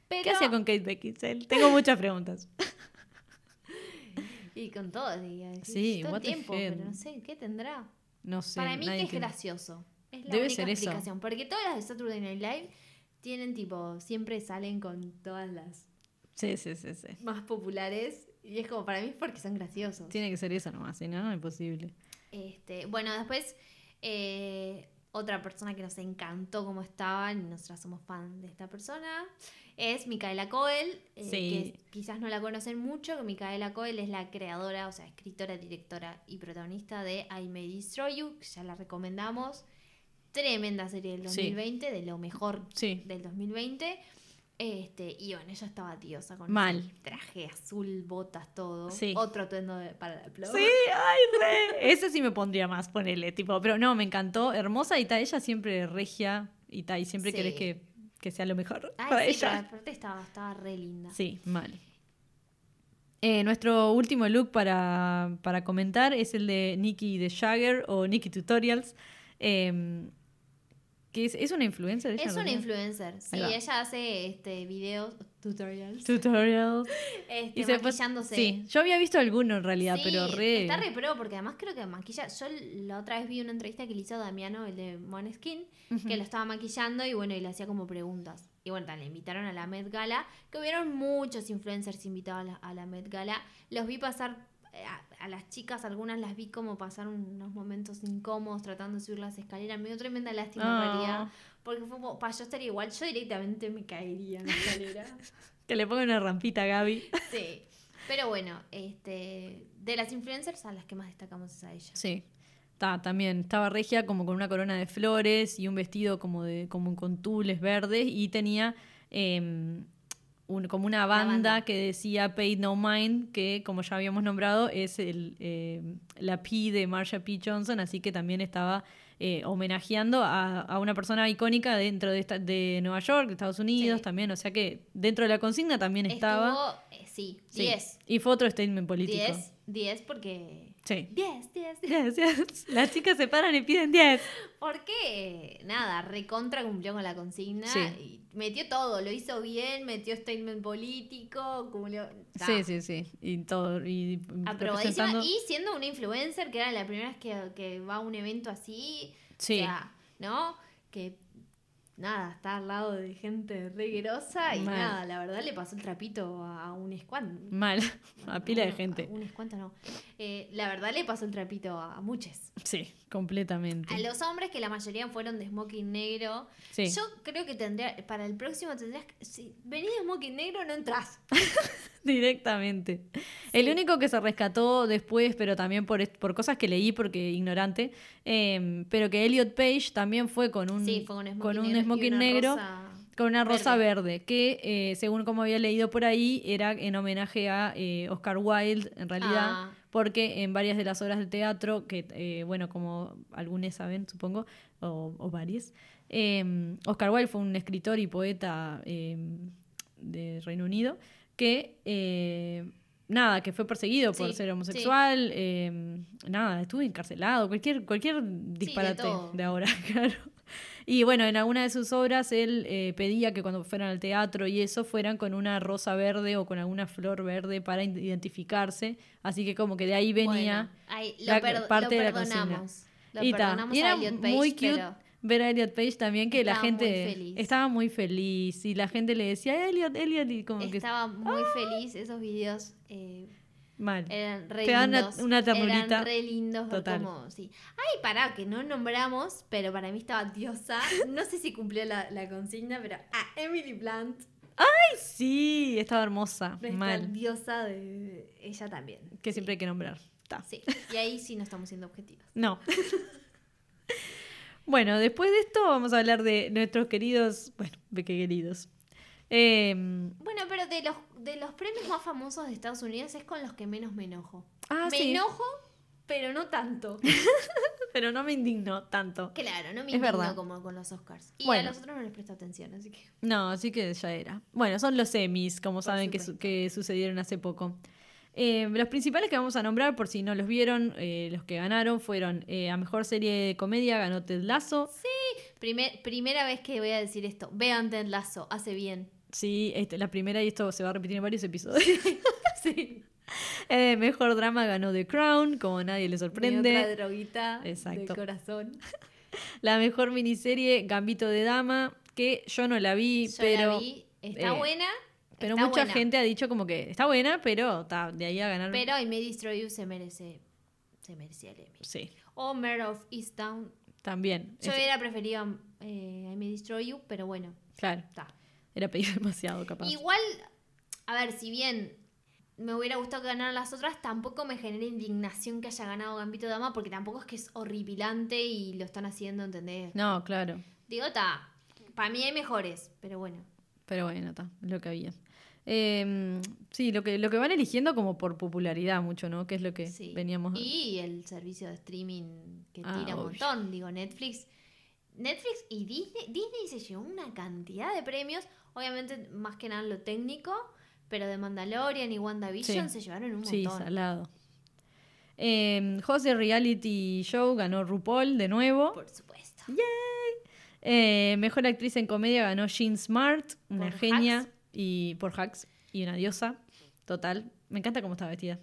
Speaker 2: Pero,
Speaker 1: ¿Qué hacía con Kate Beckinsale? Tengo muchas preguntas.
Speaker 2: Y con todo, diría.
Speaker 1: Sí,
Speaker 2: todo el tiempo, pero no sé, ¿qué tendrá?
Speaker 1: No sé.
Speaker 2: Para mí que es gracioso. Es la
Speaker 1: Debe
Speaker 2: única
Speaker 1: ser eso.
Speaker 2: explicación. Porque todas las de Saturday Night Live tienen tipo, siempre salen con todas las
Speaker 1: Sí, sí, sí, sí.
Speaker 2: más populares. Y es como, para mí es porque son graciosos.
Speaker 1: Tiene que ser eso nomás, si no, imposible.
Speaker 2: Este, bueno, después eh, otra persona que nos encantó como estaba, y nosotras somos fan de esta persona, es Micaela Coel, eh,
Speaker 1: Sí.
Speaker 2: que quizás no la conocen mucho, que Micaela Coel es la creadora, o sea, escritora, directora y protagonista de I May Destroy You, que ya la recomendamos. Tremenda serie del
Speaker 1: Sí.
Speaker 2: 2020, de lo mejor
Speaker 1: Sí.
Speaker 2: del 2020. Este, y bueno, ella estaba diosa con
Speaker 1: Mal.
Speaker 2: traje azul, botas, todo.
Speaker 1: Sí.
Speaker 2: Otro atuendo de- para la flor.
Speaker 1: Sí, ay, re. Ese sí me pondría más, ponele, tipo, pero no, me encantó, hermosa y ta, ella siempre regia y ta, y siempre
Speaker 2: Sí.
Speaker 1: querés que, que sea lo mejor
Speaker 2: Ay,
Speaker 1: para
Speaker 2: sí,
Speaker 1: ella.
Speaker 2: aparte estaba, estaba re linda.
Speaker 1: Sí, mal. Eh, nuestro último look para, para comentar es el de Nikki de Jagger o Nikki Tutorials. eh, que es, es una influencer. ella,
Speaker 2: Es
Speaker 1: ¿no?
Speaker 2: una influencer. Sí, ella hace este videos, tutorials.
Speaker 1: Tutorials.
Speaker 2: este,
Speaker 1: Y se
Speaker 2: maquillándose.
Speaker 1: Sí, yo había visto alguno en realidad,
Speaker 2: Sí,
Speaker 1: pero re.
Speaker 2: Está re pro porque además creo que maquilla. Yo la otra vez vi una entrevista que le hizo Damiano, el de Moneskin, que lo estaba maquillando y bueno, y le hacía como preguntas. Y bueno, le invitaron a la Met Gala, que hubieron muchos influencers invitados a la, a la Met Gala. Los vi pasar. A, las chicas, algunas las vi como pasar unos momentos incómodos tratando de subir las escaleras. Me dio tremenda lástima
Speaker 1: Ah.
Speaker 2: en realidad. Porque fue como, pa, yo estaría igual. Yo directamente me caería en la escalera.
Speaker 1: Que le ponga una rampita a Gaby.
Speaker 2: Sí. Pero bueno, este de las influencers a las que más destacamos es a ella.
Speaker 1: Sí. Ta, también estaba regia como con una corona de flores y un vestido como de como con tules verdes y tenía em, un- como una banda,
Speaker 2: banda.
Speaker 1: que decía Paid No Mind que como ya habíamos nombrado es el, em, la P de Marsha P. Johnson así que también estaba eh, homenajeando a, a una persona icónica dentro de, esta- de Nueva York, de Estados Unidos
Speaker 2: Sí.
Speaker 1: también, o sea que dentro de la consigna también estaba.
Speaker 2: Estuvo, eh, sí,
Speaker 1: Sí.
Speaker 2: 10.
Speaker 1: Y fue otro statement político.
Speaker 2: 10, 10 porque...
Speaker 1: Sí.
Speaker 2: 10, 10, 10.
Speaker 1: Yes, yes. Las chicas se paran y piden 10.
Speaker 2: Porque, nada, recontra cumplió con la consigna
Speaker 1: Sí.
Speaker 2: y metió todo, lo hizo bien, metió statement político, cumplió... ta,
Speaker 1: Sí, sí, sí. Y todo. Y
Speaker 2: Aprobadísima. Y siendo una influencer, que era la primera vez que, que va a un evento así,
Speaker 1: Sí.
Speaker 2: o sea, ¿no? Que nada, está al lado de gente re grosa y
Speaker 1: Mal.
Speaker 2: nada, la verdad le pasó el trapito a un escuanto.
Speaker 1: Mal. A pila de gente.
Speaker 2: Un escuanto no. Eh, la verdad le pasó el trapito a muchos.
Speaker 1: Sí, completamente.
Speaker 2: A los hombres, que la mayoría fueron de smoking negro.
Speaker 1: Sí.
Speaker 2: Yo creo que tendría, para el próximo tendrías. Si venís de smoking negro, no entras.
Speaker 1: Directamente. El único que se rescató después, pero también por, por cosas que leí porque ignorante, eh, pero que Elliot Page también fue con un,
Speaker 2: Sí, fue smoking
Speaker 1: con un
Speaker 2: negro
Speaker 1: smoking negro.
Speaker 2: rosa
Speaker 1: Con una rosa
Speaker 2: verde.
Speaker 1: verde, que eh, según como había leído por ahí, era en homenaje a eh, Oscar Wilde, en realidad,
Speaker 2: Ah.
Speaker 1: porque en varias de las obras de teatro, que eh, bueno, como algunos saben, supongo, o, o varias, eh, Oscar Wilde fue un escritor y poeta eh, de Reino Unido que, eh, nada, que fue perseguido por
Speaker 2: Sí,
Speaker 1: ser
Speaker 2: sí.
Speaker 1: homosexual, eh, nada, estuvo encarcelado, cualquier, cualquier disparate de ahora, claro. Y bueno, en alguna de sus obras él eh, pedía que cuando fueran al teatro y eso fueran con una rosa verde o con alguna flor verde para identificarse. Así que como que de ahí venía
Speaker 2: Bueno, ahí lo,
Speaker 1: la parte
Speaker 2: lo
Speaker 1: de la.
Speaker 2: Lo
Speaker 1: y, ta, era
Speaker 2: Page,
Speaker 1: muy cute
Speaker 2: pero
Speaker 1: ver a Elliot Page también que la
Speaker 2: Estaba muy
Speaker 1: gente
Speaker 2: feliz.
Speaker 1: estaba muy feliz y la gente le decía Elliot, Elliot y como que
Speaker 2: estaba muy feliz. Esos videos eh,
Speaker 1: mal.
Speaker 2: eran re
Speaker 1: Te dan una-
Speaker 2: lindos.
Speaker 1: una ternurita.
Speaker 2: Eran re lindos.
Speaker 1: Total.
Speaker 2: cómo- sí. Ay, pará, que no nombramos, pero para mí estaba diosa. No sé si cumplió la, la consigna, pero a Emily Blunt.
Speaker 1: Ay, sí, estaba hermosa,
Speaker 2: Nuestra
Speaker 1: mal,
Speaker 2: diosa de ella también.
Speaker 1: que siempre hay que nombrar. Ta.
Speaker 2: Sí, y ahí sí no estamos siendo objetivos.
Speaker 1: No. bueno, después de esto vamos a hablar de nuestros queridos, bueno, de qué queridos. Em,
Speaker 2: Bueno, pero de los, de los premios más famosos de Estados Unidos es con los que menos me enojo.
Speaker 1: ah,
Speaker 2: me
Speaker 1: sí,
Speaker 2: enojo, pero no tanto.
Speaker 1: pero no me indigno tanto.
Speaker 2: Claro, no me
Speaker 1: Es
Speaker 2: indigno
Speaker 1: verdad.
Speaker 2: como con los Oscars. Y
Speaker 1: Bueno.
Speaker 2: a los otros no les presto atención, así que.
Speaker 1: No, así que ya era. Bueno, son los semis, como
Speaker 2: Por
Speaker 1: saben que, su- que sucedieron hace poco. Eh, los principales que vamos a nombrar, por si no los vieron, eh, los que ganaron fueron eh, a Mejor Serie de Comedia ganó Ted Lasso.
Speaker 2: Primer, primera vez que voy a decir esto. Vean Ted Lasso, hace bien.
Speaker 1: Sí, este, la primera y esto se va a repetir en varios episodios.
Speaker 2: Sí.
Speaker 1: Eh, mejor Drama ganó The Crown, como nadie le
Speaker 2: Mi otra
Speaker 1: sorprende.
Speaker 2: droguita
Speaker 1: Exacto.
Speaker 2: de corazón.
Speaker 1: La mejor miniserie Gambito de Dama, que yo no la vi,
Speaker 2: Yo
Speaker 1: pero...
Speaker 2: la vi, está
Speaker 1: eh,
Speaker 2: buena.
Speaker 1: Pero
Speaker 2: está
Speaker 1: mucha
Speaker 2: buena.
Speaker 1: gente ha dicho como que está buena, pero ta, de ahí a ganar...
Speaker 2: Pero I May Destroy You se merece. Se merecía el Emmy.
Speaker 1: Sí,
Speaker 2: O Mare of Easttown.
Speaker 1: También.
Speaker 2: Yo
Speaker 1: Es-
Speaker 2: hubiera preferido eh, I May Destroy You, pero bueno,
Speaker 1: Claro,
Speaker 2: está.
Speaker 1: era pedir demasiado capaz.
Speaker 2: Igual, a ver, si bien me hubiera gustado que ganaran las otras, tampoco me genera indignación que haya ganado Gambito de Dama, porque tampoco es que es horripilante y lo están haciendo, ¿entendés?
Speaker 1: No, claro.
Speaker 2: Digo, está. Para mí hay mejores, pero bueno.
Speaker 1: Pero bueno, está, es lo que había. Eh, sí, lo que, lo que van eligiendo como por popularidad mucho, ¿no? Que es lo que
Speaker 2: Sí.
Speaker 1: veníamos...
Speaker 2: Y el servicio de streaming que
Speaker 1: Ah,
Speaker 2: tira un montón. Digo, Netflix. Netflix y Disney. Disney se llevó una cantidad de premios. Obviamente, más que nada en lo técnico. Pero de Mandalorian y WandaVision
Speaker 1: Sí.
Speaker 2: se llevaron un
Speaker 1: Sí,
Speaker 2: montón.
Speaker 1: salado. Eh, host de Reality Show ganó RuPaul de nuevo.
Speaker 2: Por supuesto.
Speaker 1: Eh, mejor actriz en comedia ganó Jean Smart, una
Speaker 2: Por
Speaker 1: genia,
Speaker 2: Hacks.
Speaker 1: Y por Hacks, y una diosa. Total. Me encanta cómo está vestida.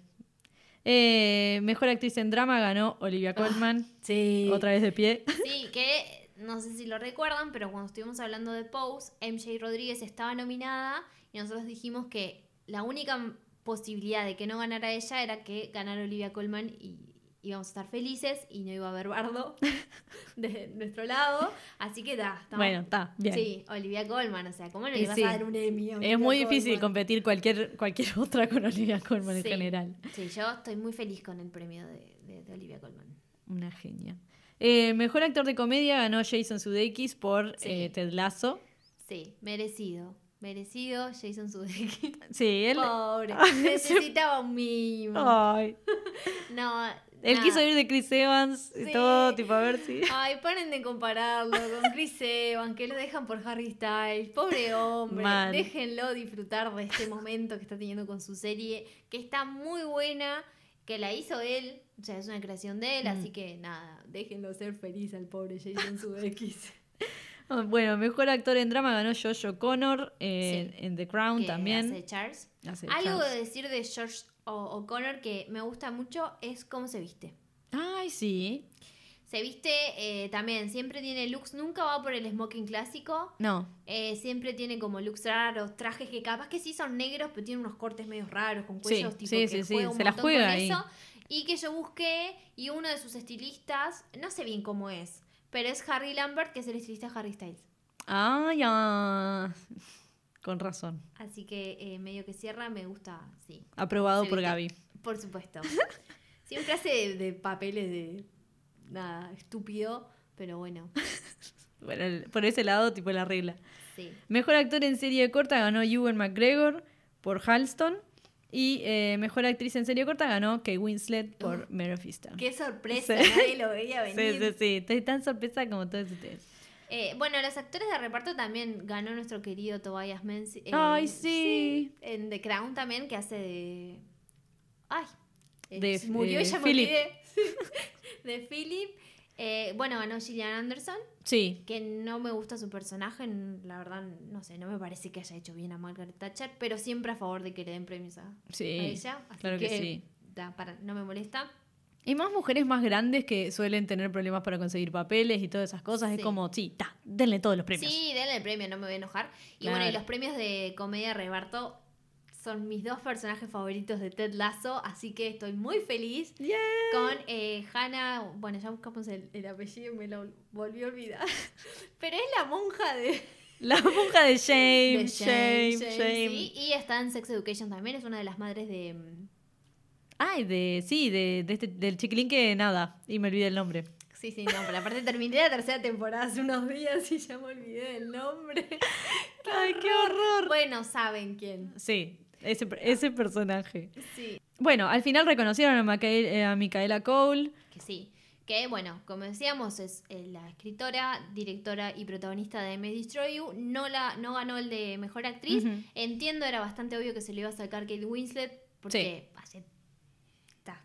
Speaker 1: Eh, mejor actriz en drama ganó Olivia Colman,
Speaker 2: Sí.
Speaker 1: otra vez de pie.
Speaker 2: Sí, que no sé si lo recuerdan, pero cuando estuvimos hablando de Pose, MJ Rodríguez estaba nominada y nosotros dijimos que la única posibilidad de que no ganara ella era que ganara Olivia Colman y íbamos a estar felices y no iba a haber bardo de nuestro lado. Así que da,
Speaker 1: Bueno, está, bien.
Speaker 2: Sí, Olivia Colman, o sea, ¿cómo no le vas
Speaker 1: sí.
Speaker 2: a dar un Emmy?
Speaker 1: Es muy difícil competir cualquier, cualquier otra con Olivia Colman en general.
Speaker 2: Sí, yo estoy muy feliz con el premio de, de- de Olivia Colman.
Speaker 1: Una genia. Eh, mejor actor de comedia ganó Jason Sudeikis por
Speaker 2: Sí.
Speaker 1: eh, Ted Lasso.
Speaker 2: Sí, merecido. Merecido, Jason Sudeikis.
Speaker 1: Sí, él.
Speaker 2: Pobre,
Speaker 1: Ay,
Speaker 2: necesitaba un mimo.
Speaker 1: Ay.
Speaker 2: No,
Speaker 1: Él
Speaker 2: nada.
Speaker 1: quiso ir de Chris Evans y
Speaker 2: Sí.
Speaker 1: todo, tipo, a ver si.
Speaker 2: Ay, paren de compararlo con Chris Evans, que lo dejan por Harry Styles. Pobre hombre. Déjenlo disfrutar de este momento que está teniendo con su serie, que está muy buena, que la hizo él. O sea, es una creación de él,
Speaker 1: Mm.
Speaker 2: así que nada, déjenlo ser feliz al pobre Jason Sudeikis.
Speaker 1: Ah, Bueno, mejor actor en drama ganó Josh Connor en, en The Crown
Speaker 2: que
Speaker 1: también.
Speaker 2: hace Charles.
Speaker 1: Hace
Speaker 2: Algo
Speaker 1: Charles.
Speaker 2: de decir de George O- O'Connor que me gusta mucho es cómo se viste.
Speaker 1: Ay, sí.
Speaker 2: Se viste eh, también, siempre tiene looks, nunca va por el smoking clásico.
Speaker 1: No.
Speaker 2: eh, siempre tiene como looks raros, trajes que capaz que sí son negros, pero tienen unos cortes medios raros, con
Speaker 1: Sí,
Speaker 2: cuellos tipo
Speaker 1: sí,
Speaker 2: que
Speaker 1: sí, sí,
Speaker 2: juega un
Speaker 1: se la juega
Speaker 2: con
Speaker 1: ahí.
Speaker 2: eso. Y que yo busqué, y uno de sus estilistas, no sé bien cómo es, pero es Harry Lambert, que es el estilista de Harry Styles.
Speaker 1: Ah, ya. Con razón.
Speaker 2: Así que eh, medio que cierra, me gusta, sí.
Speaker 1: Aprobado por. Gaby.
Speaker 2: Por supuesto. Siempre hace de, de papeles de nada, estúpido, pero bueno,
Speaker 1: Bueno, el- por ese lado, tipo la regla.
Speaker 2: sí.
Speaker 1: Mejor actor en serie corta ganó Ewan McGregor por Halston. Y eh, mejor actriz en serie corta ganó Kate Winslet por Mare of Easttown.
Speaker 2: Qué sorpresa,
Speaker 1: Sí.
Speaker 2: nadie lo veía
Speaker 1: Sí,
Speaker 2: venir.
Speaker 1: sí, sí. Estoy tan sorpresa como todos ustedes.
Speaker 2: Eh, bueno, los actores de reparto también ganó nuestro querido Tobias Menzies. eh,
Speaker 1: Ay, sí.
Speaker 2: En The Crown también, que hace de. Ay. eh,
Speaker 1: De-
Speaker 2: murió,
Speaker 1: de
Speaker 2: ya me
Speaker 1: Philip.
Speaker 2: de Philip. Bueno, ganó Gillian Anderson,
Speaker 1: Sí.
Speaker 2: que no me gusta su personaje, la verdad, no sé, no me parece que haya hecho bien a Margaret Thatcher, pero siempre a favor de que le den premios a, a
Speaker 1: Sí.
Speaker 2: ella. Así
Speaker 1: claro que sí.
Speaker 2: da, para, no me molesta.
Speaker 1: Y más mujeres más grandes que suelen tener problemas para conseguir papeles y todas esas cosas. Es como, sí, ta, denle todos los premios.
Speaker 2: Sí, denle el premio, no me voy a enojar. Y
Speaker 1: Claro.
Speaker 2: bueno, y los premios de comedia de reparto son mis dos personajes favoritos de Ted Lasso, así que estoy muy feliz
Speaker 1: Yeah.
Speaker 2: con eh, Hannah. Bueno, ya buscamos el, el apellido y me lo volví a olvidar. Pero es la monja de,
Speaker 1: La monja de Shame,
Speaker 2: de
Speaker 1: Shame,
Speaker 2: Shame,
Speaker 1: Shame.
Speaker 2: sí, y está en Sex Education también, es una de las madres de.
Speaker 1: Ay, de, sí, de, de este, del chiquilín que nada. Y me olvidé el nombre.
Speaker 2: Sí, sí, no, pero aparte terminé la tercera temporada hace unos días y ya me olvidé del nombre.
Speaker 1: Ay, qué horror.
Speaker 2: Bueno, saben quién.
Speaker 1: Sí, ese, ese personaje.
Speaker 2: Sí.
Speaker 1: Bueno, al final reconocieron a, eh, a Micaela Cole.
Speaker 2: Que sí. Que bueno, como decíamos, es eh, la escritora, directora y protagonista de Me Destroy You. No, la, no ganó el de mejor actriz. Entiendo, era bastante obvio que se le iba a sacar Kate Winslet. Porque hace-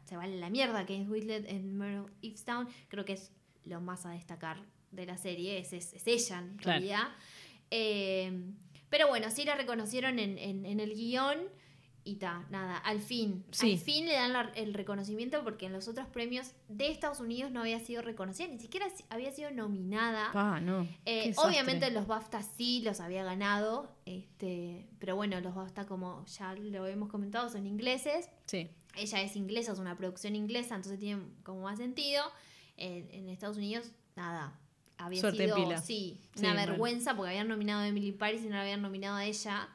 Speaker 2: se vale la mierda Kate Winslet en Mare of Easttown. Creo que es lo más a destacar de la serie. Es, es, es ella, en
Speaker 1: Claro.
Speaker 2: realidad. Eh, pero bueno, sí la reconocieron en, en- en el guion. Y ta, nada, al fin.
Speaker 1: Sí.
Speaker 2: Al fin le dan la- el reconocimiento porque en los otros premios de Estados Unidos no había sido reconocida, ni siquiera si- había sido nominada.
Speaker 1: Ah, no.
Speaker 2: Eh, obviamente los BAFTA sí los había ganado, este, pero bueno, los BAFTA como ya lo hemos comentado son ingleses.
Speaker 1: Sí.
Speaker 2: Ella es inglesa, es una producción inglesa, entonces tiene como más sentido. En, en Estados Unidos nada, había
Speaker 1: Suerte en
Speaker 2: sido,
Speaker 1: pila.
Speaker 2: sí, una vergüenza porque habían nominado a Emily Paris y no la habían nominado a ella.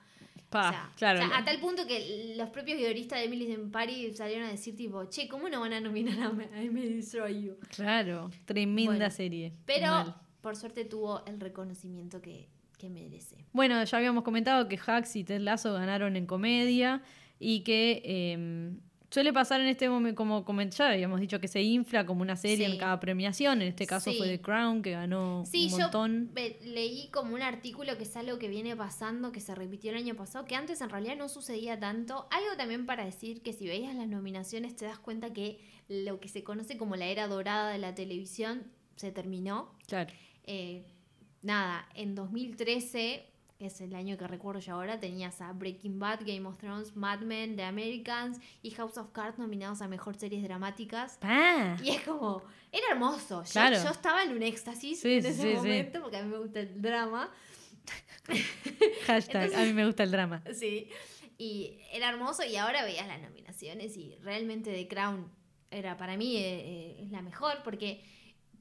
Speaker 1: Pa,
Speaker 2: o sea,
Speaker 1: claro.
Speaker 2: o sea, a tal punto que los propios guionistas de Emily in Paris salieron a decir tipo, che, ¿cómo no van a nominar a, Emily Destroy You?
Speaker 1: Claro, tremenda
Speaker 2: Bueno,
Speaker 1: serie.
Speaker 2: Pero
Speaker 1: Mal.
Speaker 2: por suerte tuvo el reconocimiento que, que merece.
Speaker 1: Bueno, ya habíamos comentado que Hacks y Ted Lasso ganaron en comedia y que eh, suele pasar en este momento, como comen- ya habíamos dicho, que se infla como una serie
Speaker 2: Sí.
Speaker 1: en cada premiación. En este caso
Speaker 2: Sí.
Speaker 1: fue The Crown, que ganó
Speaker 2: Sí,
Speaker 1: un
Speaker 2: yo
Speaker 1: montón.
Speaker 2: ve- leí como un artículo que es algo que viene pasando, que se repitió el año pasado, que antes en realidad no sucedía tanto. Algo también para decir que si veías las nominaciones te das cuenta que lo que se conoce como la era dorada de la televisión se terminó.
Speaker 1: Claro.
Speaker 2: Eh, nada, en 2013, que es el año que recuerdo yo ahora, tenías a Breaking Bad, Game of Thrones, Mad Men, The Americans y House of Cards nominados a Mejor Series Dramáticas.
Speaker 1: Ah,
Speaker 2: Y es como, era hermoso. Yo,
Speaker 1: Claro.
Speaker 2: yo estaba en un éxtasis
Speaker 1: Sí,
Speaker 2: en ese
Speaker 1: sí, sí.
Speaker 2: momento porque a mí me gusta el drama.
Speaker 1: hashtag,
Speaker 2: Entonces-
Speaker 1: a mí me gusta el drama.
Speaker 2: Sí. Y era hermoso y ahora veías las nominaciones y realmente The Crown era para mí eh, eh, la mejor porque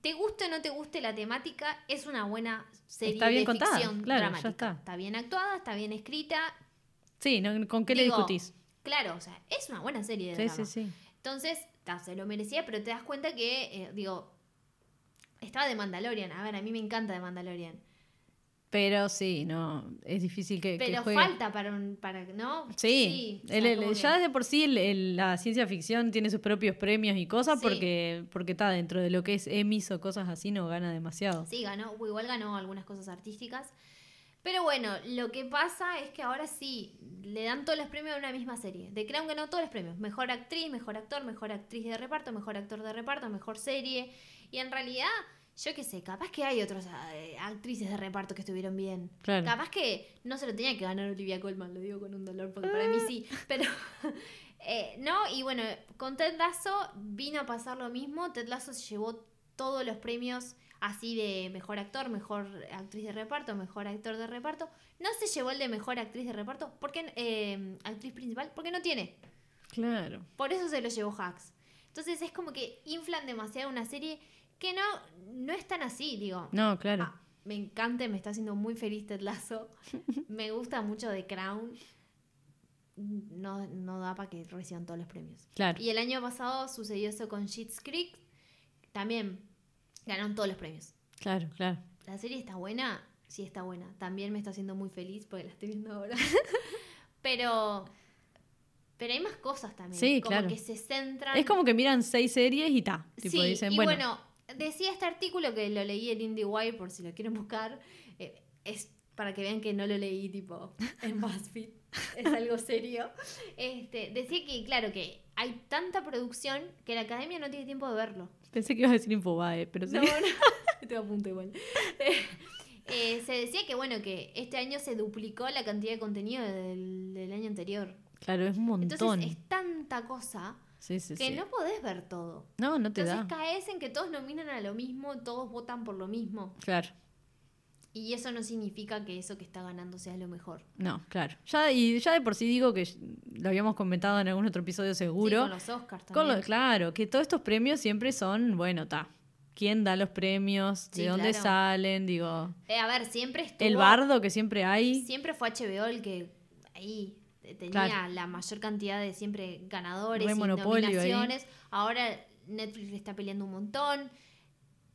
Speaker 2: te guste o no te guste la temática, es una buena serie
Speaker 1: Está bien
Speaker 2: de
Speaker 1: contada,
Speaker 2: ficción
Speaker 1: claro, ya
Speaker 2: dramática.
Speaker 1: está.
Speaker 2: bien actuada, está bien escrita.
Speaker 1: Sí, ¿no? ¿con qué le discutís?
Speaker 2: Claro, o sea, es una buena serie de
Speaker 1: Sí,
Speaker 2: drama.
Speaker 1: sí, sí.
Speaker 2: Entonces, ta, se lo merecía, pero te das cuenta que, eh, digo, estaba de Mandalorian. A ver, a mí me encanta de Mandalorian.
Speaker 1: Pero sí, no, es difícil que, que
Speaker 2: Pero
Speaker 1: juegue.
Speaker 2: falta para un, para, ¿no?
Speaker 1: Sí, el- ya desde por sí el- la ciencia ficción tiene sus propios premios y cosas
Speaker 2: Sí.
Speaker 1: porque porque está dentro de lo que es Emmys o cosas así no gana demasiado.
Speaker 2: Sí, ganó, igual ganó algunas cosas artísticas. Pero bueno, lo que pasa es que ahora sí, le dan todos los premios a una misma serie. The Crown ganó todos los premios. Mejor actriz, mejor actor, mejor actriz de reparto, mejor actor de reparto, mejor serie. Y en realidad, yo qué sé, capaz que hay otras eh, actrices de reparto que estuvieron bien.
Speaker 1: Claro.
Speaker 2: Capaz que no se lo tenía que ganar Olivia Colman, lo digo con un dolor, porque para mí sí. Pero, eh, no, y bueno, con Ted Lasso vino a pasar lo mismo. Ted Lasso se llevó todos los premios así de mejor actor, mejor actriz de reparto, mejor actor de reparto. No se llevó el de mejor actriz de reparto, porque eh, actriz principal, porque no tiene.
Speaker 1: Claro.
Speaker 2: Por eso se lo llevó Hacks. Entonces es como que inflan demasiado una serie que no, no es tan así, digo.
Speaker 1: No, claro.
Speaker 2: Ah, me encanta, me está haciendo muy feliz Ted Lasso. me gusta mucho The Crown. No, no da para que reciban todos los premios.
Speaker 1: Claro.
Speaker 2: Y el año pasado sucedió eso con Schitt's Creek. También ganaron todos los premios.
Speaker 1: Claro, claro.
Speaker 2: La serie está buena, sí está buena. También me está haciendo muy feliz porque la estoy viendo ahora. pero pero hay más cosas también.
Speaker 1: Sí,
Speaker 2: como
Speaker 1: claro.
Speaker 2: que se centran.
Speaker 1: Es como que miran seis series y ta. Tipo,
Speaker 2: sí,
Speaker 1: dicen,
Speaker 2: y
Speaker 1: bueno,
Speaker 2: bueno, decía este artículo que lo leí en IndieWire por si lo quieren buscar. eh, es para que vean que no lo leí tipo en BuzzFeed. es algo serio. Este, decía que, claro, que hay tanta producción que la academia no tiene tiempo de verlo.
Speaker 1: pensé que ibas a decir Infobae, pero sí.
Speaker 2: No, no. Estoy a punto igual. Eh, se decía que, bueno, que este año se duplicó la cantidad de contenido del, del año anterior.
Speaker 1: Claro, es un montón.
Speaker 2: Entonces es tanta cosa
Speaker 1: sí, sí,
Speaker 2: que
Speaker 1: sí.
Speaker 2: no podés ver todo.
Speaker 1: No, no te
Speaker 2: Entonces
Speaker 1: da.
Speaker 2: caes en que todos nominan a lo mismo, todos votan por lo mismo.
Speaker 1: Claro.
Speaker 2: Y eso no significa que eso que está ganando sea lo mejor.
Speaker 1: No, claro. Ya, y ya de por sí digo que lo habíamos comentado en algún otro episodio
Speaker 2: Sí,
Speaker 1: seguro.
Speaker 2: con los Oscars
Speaker 1: Con
Speaker 2: también.
Speaker 1: lo- claro, que todos estos premios siempre son, bueno, ta. ¿Quién da los premios? ¿De
Speaker 2: Sí,
Speaker 1: dónde
Speaker 2: claro.
Speaker 1: salen? Digo,
Speaker 2: Eh, a ver, siempre estuvo...
Speaker 1: el bardo que siempre hay.
Speaker 2: Siempre fue HBO el que ahí tenía
Speaker 1: Claro.
Speaker 2: la mayor cantidad de siempre ganadores
Speaker 1: Re
Speaker 2: y nominaciones. Ahora Netflix le está peleando un montón.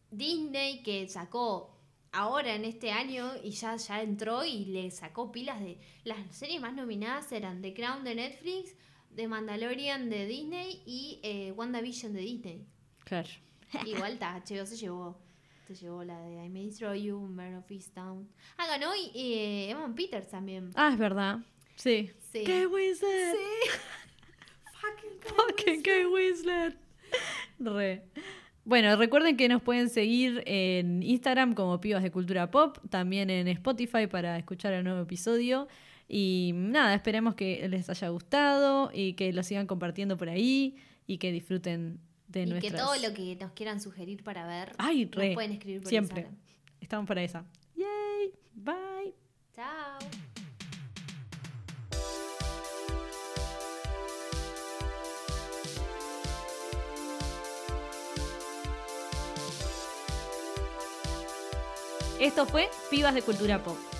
Speaker 2: Disney que sacó ahora en este año y ya, ya entró y le sacó pilas de... Las series más nominadas eran The Crown de Netflix, The Mandalorian de Disney y eh, WandaVision de Disney.
Speaker 1: Claro.
Speaker 2: Igual ta, HBO se llevó. Se llevó la de I May Destroy You, Mare of Easttown. Ah, ganó y, eh, Evan Peters también.
Speaker 1: Ah, es verdad. Sí.
Speaker 2: Sí.
Speaker 1: ¡Qué Winslet!
Speaker 2: Fucking
Speaker 1: Fucking Kate Winslet. Re. Bueno, recuerden que nos pueden seguir en Instagram como Pibas de Cultura Pop, también en Spotify para escuchar el nuevo episodio. Y nada, esperemos que les haya gustado y que lo sigan compartiendo por ahí y que disfruten de
Speaker 2: Y
Speaker 1: nuestras...
Speaker 2: que todo lo que nos quieran sugerir para ver,
Speaker 1: Ay,
Speaker 2: nos pueden escribir por
Speaker 1: Siempre.
Speaker 2: Instagram.
Speaker 1: Estamos para esa. Yay. Bye.
Speaker 2: Chao.
Speaker 1: Esto fue Pibas de Cultura Pop.